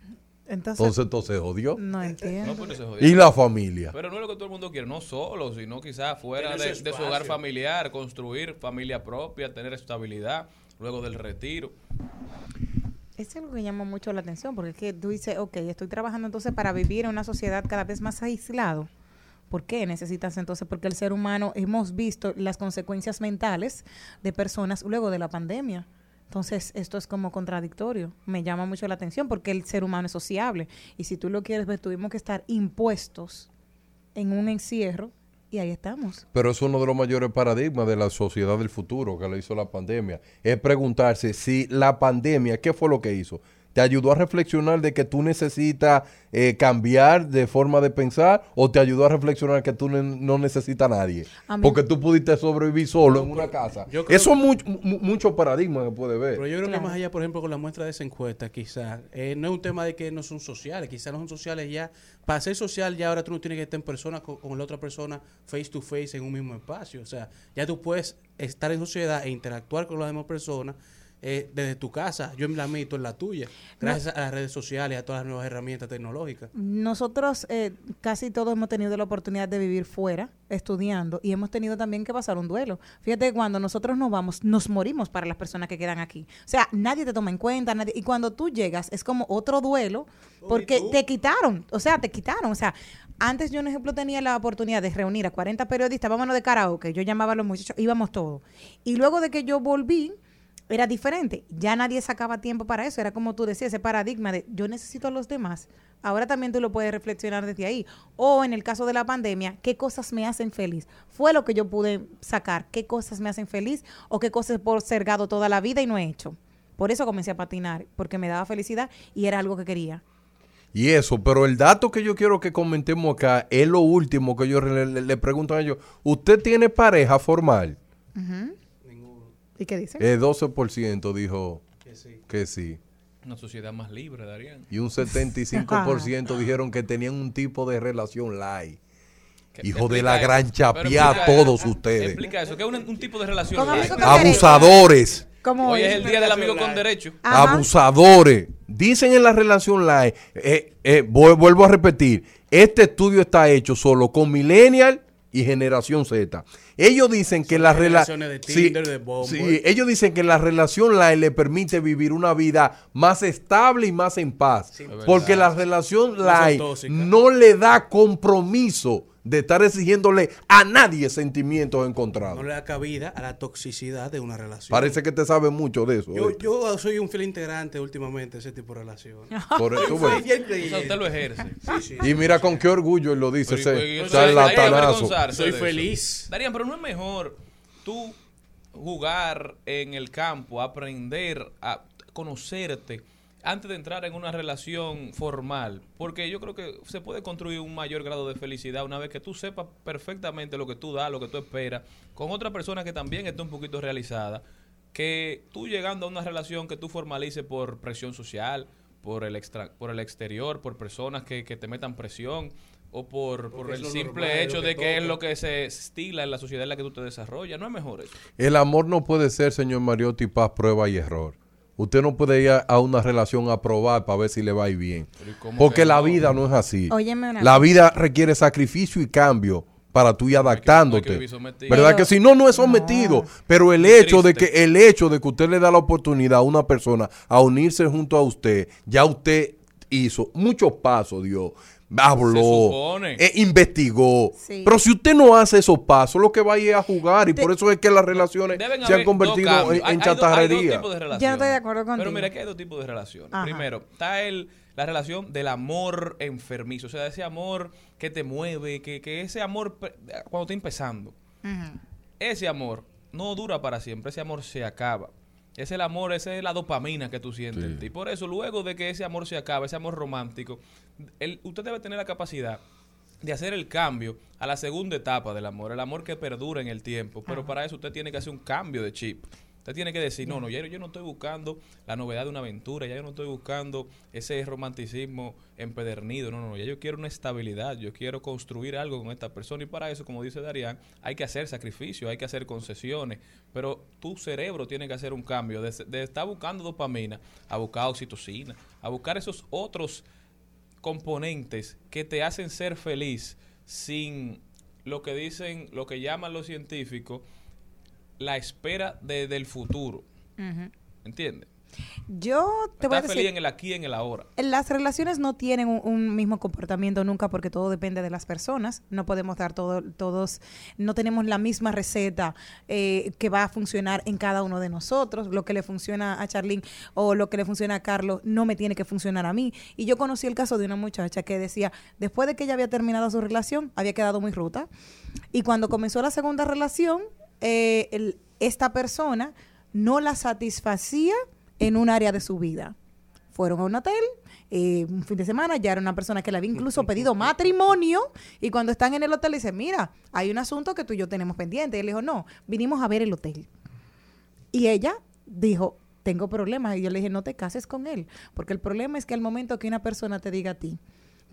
Entonces, Entonces, entonces jodió. no entiendo. No, pero se jodió. Y la familia. Pero no es lo que todo el mundo quiere, no solo, sino quizás fuera de, su de su hogar familiar, construir familia propia, tener estabilidad, luego del retiro. Eso es algo que llama mucho la atención, porque es que tú dices, ok, estoy trabajando entonces para vivir en una sociedad cada vez más aislado. ¿Por qué necesitas entonces? Porque el ser humano hemos visto las consecuencias mentales de personas luego de la pandemia. Entonces, esto es como contradictorio. Me llama mucho la atención porque el ser humano es sociable. Y si tú lo quieres ver, tuvimos que estar impuestos en un encierro y ahí estamos. Pero es uno de los mayores paradigmas de la sociedad del futuro que le hizo la pandemia. Es preguntarse si la pandemia, ¿qué fue lo que hizo? ¿Te ayudó a reflexionar de que tú necesitas eh, cambiar de forma de pensar o te ayudó a reflexionar que tú ne- no necesitas a nadie? A mí- Porque tú pudiste sobrevivir solo en una casa. Eso es mucho, mu- mucho paradigma que puede ver. Pero yo creo que más allá, por ejemplo, con la muestra de esa encuesta, quizás, eh, no es un tema de que no son sociales, quizás no son sociales ya. Para ser social, ya ahora tú no tienes que estar en persona con, con la otra persona, face to face, en un mismo espacio. O sea, ya tú puedes estar en sociedad e interactuar con las demás personas eh, desde tu casa. Yo en la mía y tú en la tuya. Gracias a las redes sociales, a todas las nuevas herramientas tecnológicas. Nosotros eh, casi todos hemos tenido la oportunidad de vivir fuera, estudiando, y hemos tenido también que pasar un duelo. Fíjate, que cuando nosotros nos vamos, nos morimos para las personas que quedan aquí. O sea, nadie te toma en cuenta, nadie, y cuando tú llegas es como otro duelo, porque te quitaron, o sea, te quitaron. O sea, antes yo, por ejemplo, tenía la oportunidad de reunir a 40 periodistas, vámonos de karaoke, yo llamaba a los muchachos, íbamos todos. Y luego de que yo volví, era diferente. Ya nadie sacaba tiempo para eso. Era como tú decías, ese paradigma de yo necesito a los demás. Ahora también tú lo puedes reflexionar desde ahí. O en el caso de la pandemia, ¿qué cosas me hacen feliz? Fue lo que yo pude sacar. ¿Qué cosas me hacen feliz? O qué cosas por ser gado toda la vida y no he hecho. Por eso comencé a patinar, porque me daba felicidad y era algo que quería. Y eso, pero el dato que yo quiero que comentemos acá es lo último que yo le, le- le pregunto a ellos. ¿Usted tiene pareja formal? ¿Y qué dice? El 12% dijo que sí. Una sociedad más libre, Darían. Y un 75% [LAUGHS] dijeron que tenían un tipo de relación light. Hijo de la gran chapia explica todos eso. ustedes. Explica eso, que es un, un tipo de relación. Light. Abusadores. Como Hoy es el día del amigo con derecho. Abusadores. Dicen en la relación light, eh, eh, vu- vuelvo a repetir, este estudio está hecho solo con millennial y generación Z. Ellos dicen que la relación de Tinder, de Bumble. sí, ellos dicen que la relación light le permite vivir una vida más estable y más en paz, porque la relación tóxicas. no le da compromiso de estar exigiéndole a nadie sentimientos encontrados. No le da cabida a la toxicidad de una relación. Parece que te sabe mucho de eso. Yo, yo soy un fiel integrante últimamente de ese tipo de relación. [LAUGHS] Por eso, [LAUGHS] O sea, usted lo ejerce. Sí, sí. Y mira con qué orgullo él lo dice, Pero, ese hay que charlatanazo. Soy feliz. Darían, pero no es mejor tú jugar en el campo, aprender a conocerte antes de entrar en una relación formal, porque yo creo que se puede construir un mayor grado de felicidad una vez que tú sepas perfectamente lo que tú das, lo que tú esperas, con otra persona que también esté un poquito realizada, que tú llegando a una relación que tú formalices por presión social, por el extra, por el exterior, por personas que, que te metan presión o por, por el simple normal, hecho que de que es lo que se estila en la sociedad en la que tú te desarrollas. No es mejor eso. El amor no puede ser, señor Mariotti, paz, prueba y error. Usted no puede ir a, una relación a probar para ver si le va a ir bien. Pero ¿y cómo Porque que la no? vida no es así. Óyeme una La vida requiere sacrificio y cambio para tú ir no hay adaptándote. ¿Verdad Pero- que si no, no es sometido? Pero el Qué hecho de que el hecho de que usted le da la oportunidad a una persona a unirse junto a usted, ya usted hizo muchos pasos, Dios. Habló, eh, investigó. Sí. Pero si usted no hace esos pasos, lo que va a ir a jugar. Y por eso es que las relaciones se han convertido en, Hay- en hay dos- hay dos chatarrería. Yo no estoy de acuerdo contigo. Pero mira que hay dos tipos de relaciones. Ajá. Primero, está el, la relación del amor enfermizo. O sea, ese amor que te mueve, que, que ese amor cuando está empezando. Ese amor no dura para siempre, ese amor se acaba. Es el amor, esa es la dopamina que tú sientes en ti. Por eso, luego de que ese amor se acaba, ese amor romántico, el- usted debe tener la capacidad de hacer el cambio a la segunda etapa del amor, el amor que perdura en el tiempo. Pero para eso usted tiene que hacer un cambio de chip. Usted tiene que decir, no, no, ya yo no estoy buscando la novedad de una aventura, ya yo no estoy buscando ese romanticismo empedernido, no, no, ya yo quiero una estabilidad, yo quiero construir algo con esta persona y para eso, como dice Darían, hay que hacer sacrificios, hay que hacer concesiones, pero tu cerebro tiene que hacer un cambio de, de estar buscando dopamina a buscar oxitocina, a buscar esos otros componentes que te hacen ser feliz sin lo que dicen, lo que llaman los científicos, la espera de- del futuro. Ujú. ¿Entiendes? Yo te voy a decir, feliz en el aquí y en el ahora. las relaciones no tienen un, un mismo comportamiento nunca porque todo depende de las personas. No podemos dar todo, todos, no tenemos la misma receta eh, que va a funcionar en cada uno de nosotros. Lo que le funciona a Charlene o lo que le funciona a Carlos no me tiene que funcionar a mí. Y yo conocí el caso de una muchacha que decía, después de que ella había terminado su relación, había quedado muy ruta. Y cuando comenzó la segunda relación, eh, el- esta persona no la satisfacía en un área de su vida fueron a un hotel. eh, un fin de semana ya era una persona que le había incluso pedido matrimonio y cuando están en el hotel le dice mira hay un asunto que tú y yo tenemos pendiente y él dijo no vinimos a ver el hotel y ella dijo, tengo problemas. Y yo le dije, no te cases con él. Porque el problema es que al momento que una persona te diga a ti,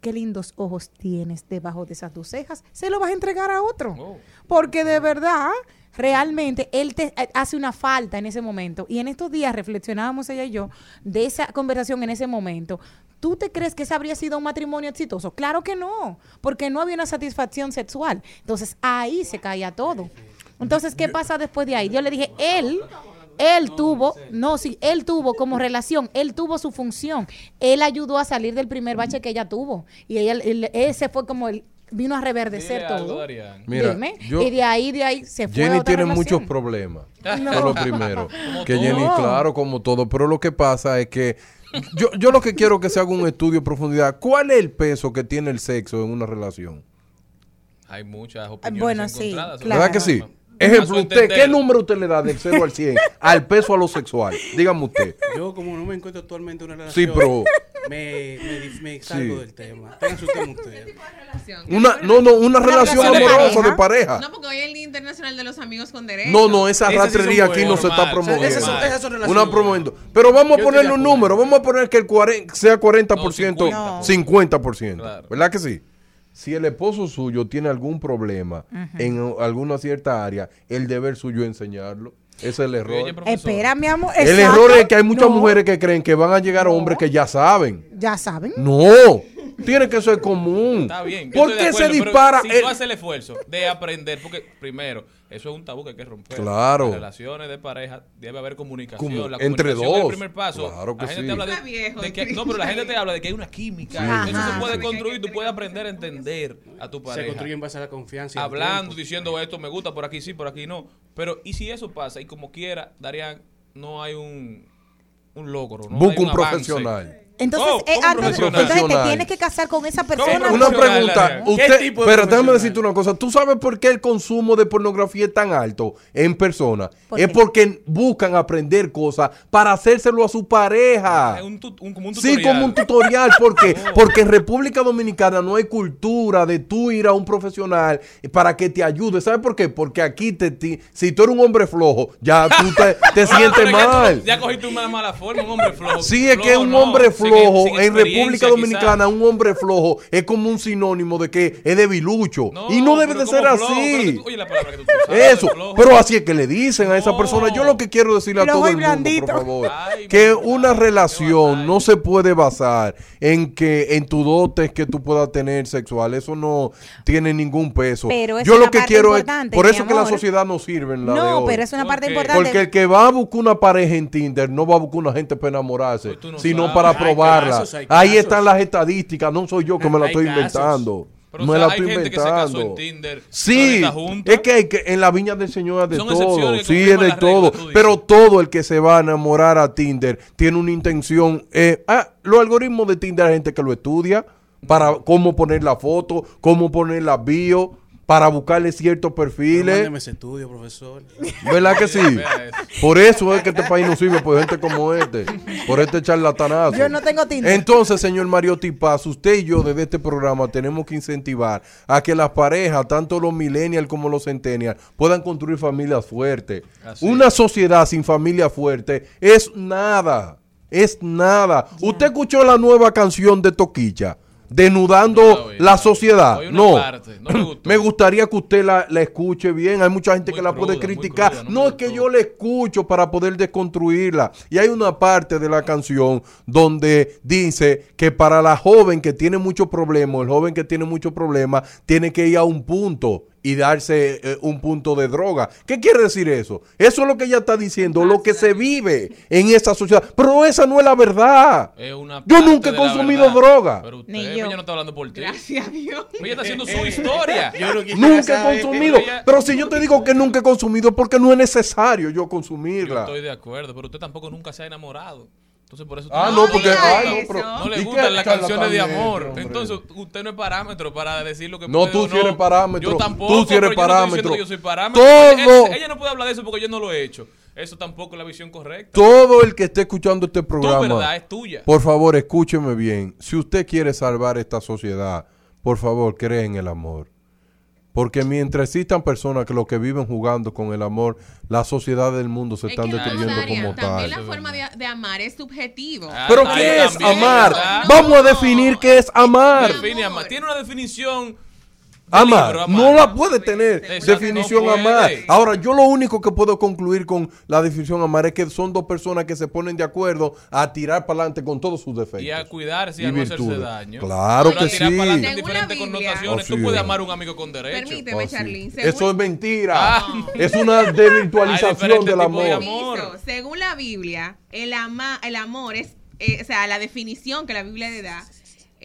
qué lindos ojos tienes debajo de esas dos cejas, se lo vas a entregar a otro. Porque de verdad, realmente, él te eh, hace una falta en ese momento. Y en estos días reflexionábamos ella y yo de esa conversación en ese momento. ¿Tú te crees que ese habría sido un matrimonio exitoso? Claro que no, porque no había una satisfacción sexual. Entonces ahí se caía todo. Entonces, ¿qué pasa después de ahí? Yo le dije, él, él tuvo, no, sí, él tuvo como relación, él tuvo su función. Él ayudó a salir del primer bache que ella tuvo. Y ella, él- ese fue como el, vino a reverdecer algo, todo. Mira, Dime. yo- y de ahí, de ahí se fue a Jenny otra tiene relación. muchos problemas. No. [LAUGHS] Eso es lo primero. [LAUGHS] Como que todo. Jenny, claro, como todo. Pero lo que pasa es que yo, yo lo que quiero que se haga un estudio de profundidad. ¿Cuál es el peso que tiene el sexo en una relación? Hay muchas opiniones bueno, sí, encontradas. sobre ¿Verdad el que sí? Ejemplo, usted. ¿qué número usted le da del 0 al 100 [LAUGHS] al peso a lo sexual? Dígame usted. Yo, como no me encuentro actualmente en una relación, Sí, pero- me, me, me salgo Sí. del tema. Tengan su tema ustedes. Una, no, no, una relación relación de amorosa de pareja. pareja. No, porque hoy es el Día Internacional de los Amigos con Derechos. No, no, esa Esas sí aquí no se está promoviendo. Esas son- esas son Una relaciones promoviendo. Pero vamos a ponerle un de número. Vamos a poner que el 40, sea 40%, No. 50%. ¿Verdad que sí? Si el esposo suyo tiene algún problema en alguna cierta área, el deber suyo es enseñarlo. Ese es el error. Espera, mi amor. El error es que hay muchas No, mujeres que creen que van a llegar hombres que ya saben. Ya saben. No, tiene que ser común. Está bien. ¿Por qué se acuerdo, dispara? Si el- tú haces el esfuerzo de aprender, porque primero, eso es un tabú que hay que romper. Claro. En relaciones de pareja debe haber comunicación. Como la entre comunicación es el dos. primer paso. Claro que la gente sí. te habla de, Está viejo, de que, no, pero la gente te habla de que hay una química. Sí. Eso Ajá. se puede construir. Tú puedes aprender a entender a tu Se pareja. construye en base a la confianza. Hablando, tiempo. diciendo esto me gusta, por aquí sí, por aquí no. Pero, ¿y si eso pasa? Y como quiera, Darían, no hay un, un logro. No Busca hay un avance. profesional. Entonces, Oh, eh, entonces te tienes que casar con esa persona. Una pregunta. Usted, tipo de pero déjame decirte una cosa. ¿Tú sabes por qué el consumo de pornografía es tan alto en persona? ¿Por Es porque buscan aprender cosas para hacérselo a su pareja. Es un tu- un- como un Sí, como un tutorial. ¿Por qué? [LAUGHS] Porque en República Dominicana no hay cultura de tú ir a un profesional para que te ayude. ¿Sabes por qué? Porque aquí, te, ti- si tú eres un hombre flojo, ya tú te, te [LAUGHS] pero sientes es tú mal. Ya cogiste una mala forma, un hombre flojo. Sí, es que Flojo un no, hombre sin- flojo sin en República Dominicana, un hombre flojo es como un sinónimo de que es debilucho. y no debe de ser flojo, así. tú- oye, la palabra que tú usas, Eso, pero así es que le dicen a esa persona. Yo lo que quiero decirle a todo el mundo, por favor, que una relación no se puede basar en que en tu dotes que tú puedas tener sexual. Eso no tiene ningún peso. Pero es Yo lo que quiero es importante, por eso que la sociedad no sirve en la de No, hoy. pero es una parte importante. Porque el que va a buscar una pareja en Tinder no va a buscar una gente para enamorarse, sino sabes. para Hay probarla. casos, hay Ahí están las estadísticas, no soy yo que me la estoy casos. inventando. Pero, me o sea, la hay estoy gente que se casó inventando. en Tinder, Sí, es que, hay que en la viña del Señor es de Son todo. Sí, es de todo. reglas. Pero todo el que se va a enamorar a Tinder tiene una intención. eh, ah, los algoritmos de Tinder hay gente que lo estudia para cómo poner la foto, cómo poner la bio, para buscarle ciertos perfiles. Mándeme ese estudio, profesor. ¿Verdad que [LAUGHS] sí? Por eso es que este país no sirve por gente como este, por este charlatanazo. Yo no tengo Tinder. Entonces, señor Mariotti Paz, usted y yo desde este programa tenemos que incentivar a que las parejas, tanto los millennials como los centennials, puedan construir familias fuertes. Así Una sociedad sin familia fuerte es nada, es nada. ¿Usted escuchó la nueva canción de Toquilla? Denudando No la sociedad. No. parte, no [CLEARS THROAT] me gustaría que usted la, la escuche bien. Hay mucha gente Muy que la puede cruda, criticar. cruda, no no es que yo la escucho para poder desconstruirla. Y hay una parte de la canción donde dice que para la joven que tiene muchos problemas, el joven que tiene muchos problemas, tiene que ir a un punto y darse eh, un punto de droga. ¿Qué quiere decir eso? Eso es lo que ella está diciendo, lo que se vive en esa sociedad. Pero esa no es la verdad. Es una Yo nunca he consumido verdad. droga. Pero usted, Ni pues, yo. ella no está hablando por ti. Gracias a Dios. Ella está haciendo su historia. [LAUGHS] Yo no quisiera Nunca he consumido. Pero ella- Pero si yo te digo que nunca he consumido, es porque no es necesario yo Yo consumirla. estoy de acuerdo, pero usted tampoco nunca se ha enamorado. Entonces por eso Ah, no, porque. ay, no, pero- no le ¿y gustan las canciones de amor. hombre? Entonces usted no es parámetro para decir lo que No, puede tú o sí eres parámetro. Yo Tú tampoco. sí eres no parámetro. que yo soy parámetro. Todo. Ella, ella no puede hablar de eso porque yo no lo he hecho. eso tampoco es la visión correcta. Todo el que esté escuchando este programa, verdad es tuya. por favor, escúcheme bien. Si usted quiere salvar esta sociedad, por favor, cree en el amor. Porque mientras existan personas que lo que viven jugando con el amor, la sociedad del mundo se están destruyendo Rosario, como también tal. la forma de, de amar es subjetivo. Pero ¿qué es amar? Vamos a definir qué es amar. Define amar. Tiene una definición. Amar, no la puede tener Exacto, definición no puede. amar. Ahora, yo lo único que puedo concluir con la definición amar es que son dos personas que se ponen de acuerdo a tirar para adelante con todos sus defectos. Y a cuidarse y Y a no hacerse daño. Claro Pero que a tirar sí. para adelante en Según la diferentes Biblia- connotaciones. Oh, Tú puedes amar a un amigo con derecho. Permíteme, Oh, sí. Charlene. Eso es mentira. Ah. Es una desvirtualización del de amor. Según la Biblia, el, ama, el amor es, eh, o sea, la definición que la Biblia le da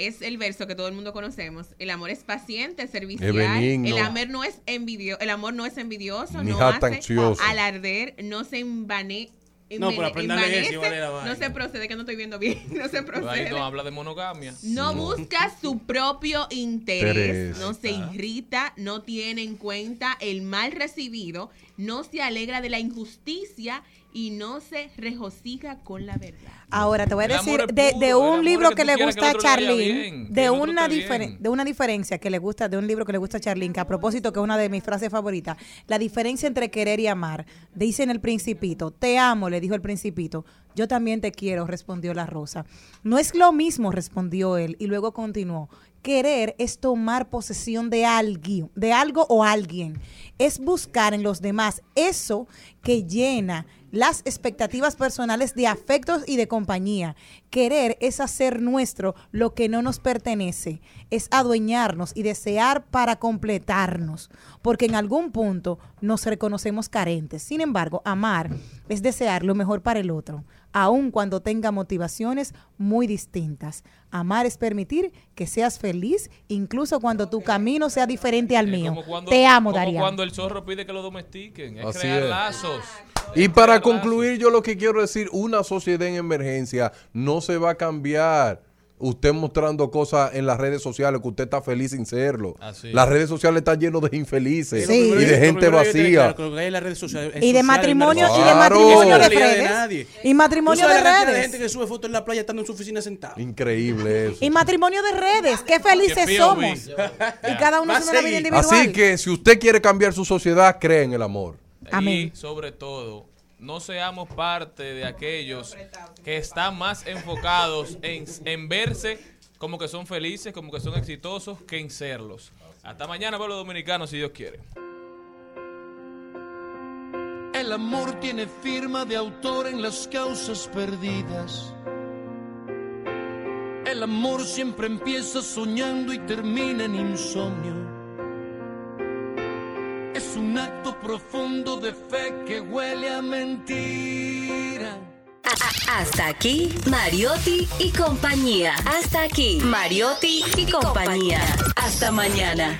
es el verso que todo el mundo conocemos. El amor es paciente, servicial. Es benigno. El amor no es envidio, el amor no es envidioso, Ni no hace alarder, no se embane, No, pero aprendan a leer si envanece, vale la vaina. no se procede, que no estoy viendo bien, [LAUGHS] no se Pero ahí procede. no habla de monogamia. No busca su propio interés, Interés. no se irrita, no tiene en cuenta el mal recibido, no se alegra de la injusticia y no se regocija con la verdad. Ahora te voy a decir de, puro, de un libro que le que gusta a Charlene, bien, de una de una diferencia que le gusta de un libro que le gusta a Charlene, que a propósito que es una de mis frases favoritas, la diferencia entre querer y amar. Dice en el Principito, te amo, le dijo el Principito. Yo también te quiero, respondió la rosa. No es lo mismo, respondió él, y luego continuó. Querer es tomar posesión de alguien, de algo o alguien. Es buscar en los demás eso que llena las expectativas personales de afectos y de compañía. Querer es hacer nuestro lo que no nos pertenece, es adueñarnos y desear para completarnos, porque en algún punto nos reconocemos carentes. Sin embargo, amar es desear lo mejor para el otro, aun cuando tenga motivaciones muy distintas. Amar es permitir que seas feliz, incluso cuando tu camino sea diferente al mío. Como cuando- Te amo, como Darío. cuando el zorro pide que lo domestiquen. Es Así crear es. lazos. Y para concluir, yo lo que quiero decir, una sociedad en emergencia no se va a cambiar. Usted mostrando cosas en las redes sociales que usted está feliz sin serlo. Así. Las redes sociales están llenas de infelices Sí. y de gente tiene vacía. claro, Y de matrimonio, en y de matrimonio de redes. Y matrimonio ¿Tú sabes de redes. gente que sube fotos en la playa estando en su oficina sentado. Increíble eso. Y matrimonio de redes, qué felices Qué somos. Y cada uno haciendo una vida individual. Así que si usted quiere cambiar su sociedad, cree en el amor. Amén. Y sobre todo, no seamos parte de aquellos que están más enfocados en, en verse como que son felices, como que son exitosos, que en serlos. Hasta mañana, pueblo dominicano, si Dios quiere. El amor tiene firma de autor en las causas perdidas. El amor siempre empieza soñando y termina en insomnio. Es un acto profundo de fe que huele a mentira. Hasta aquí, Mariotti y compañía. Hasta aquí, Mariotti y compañía. Hasta mañana.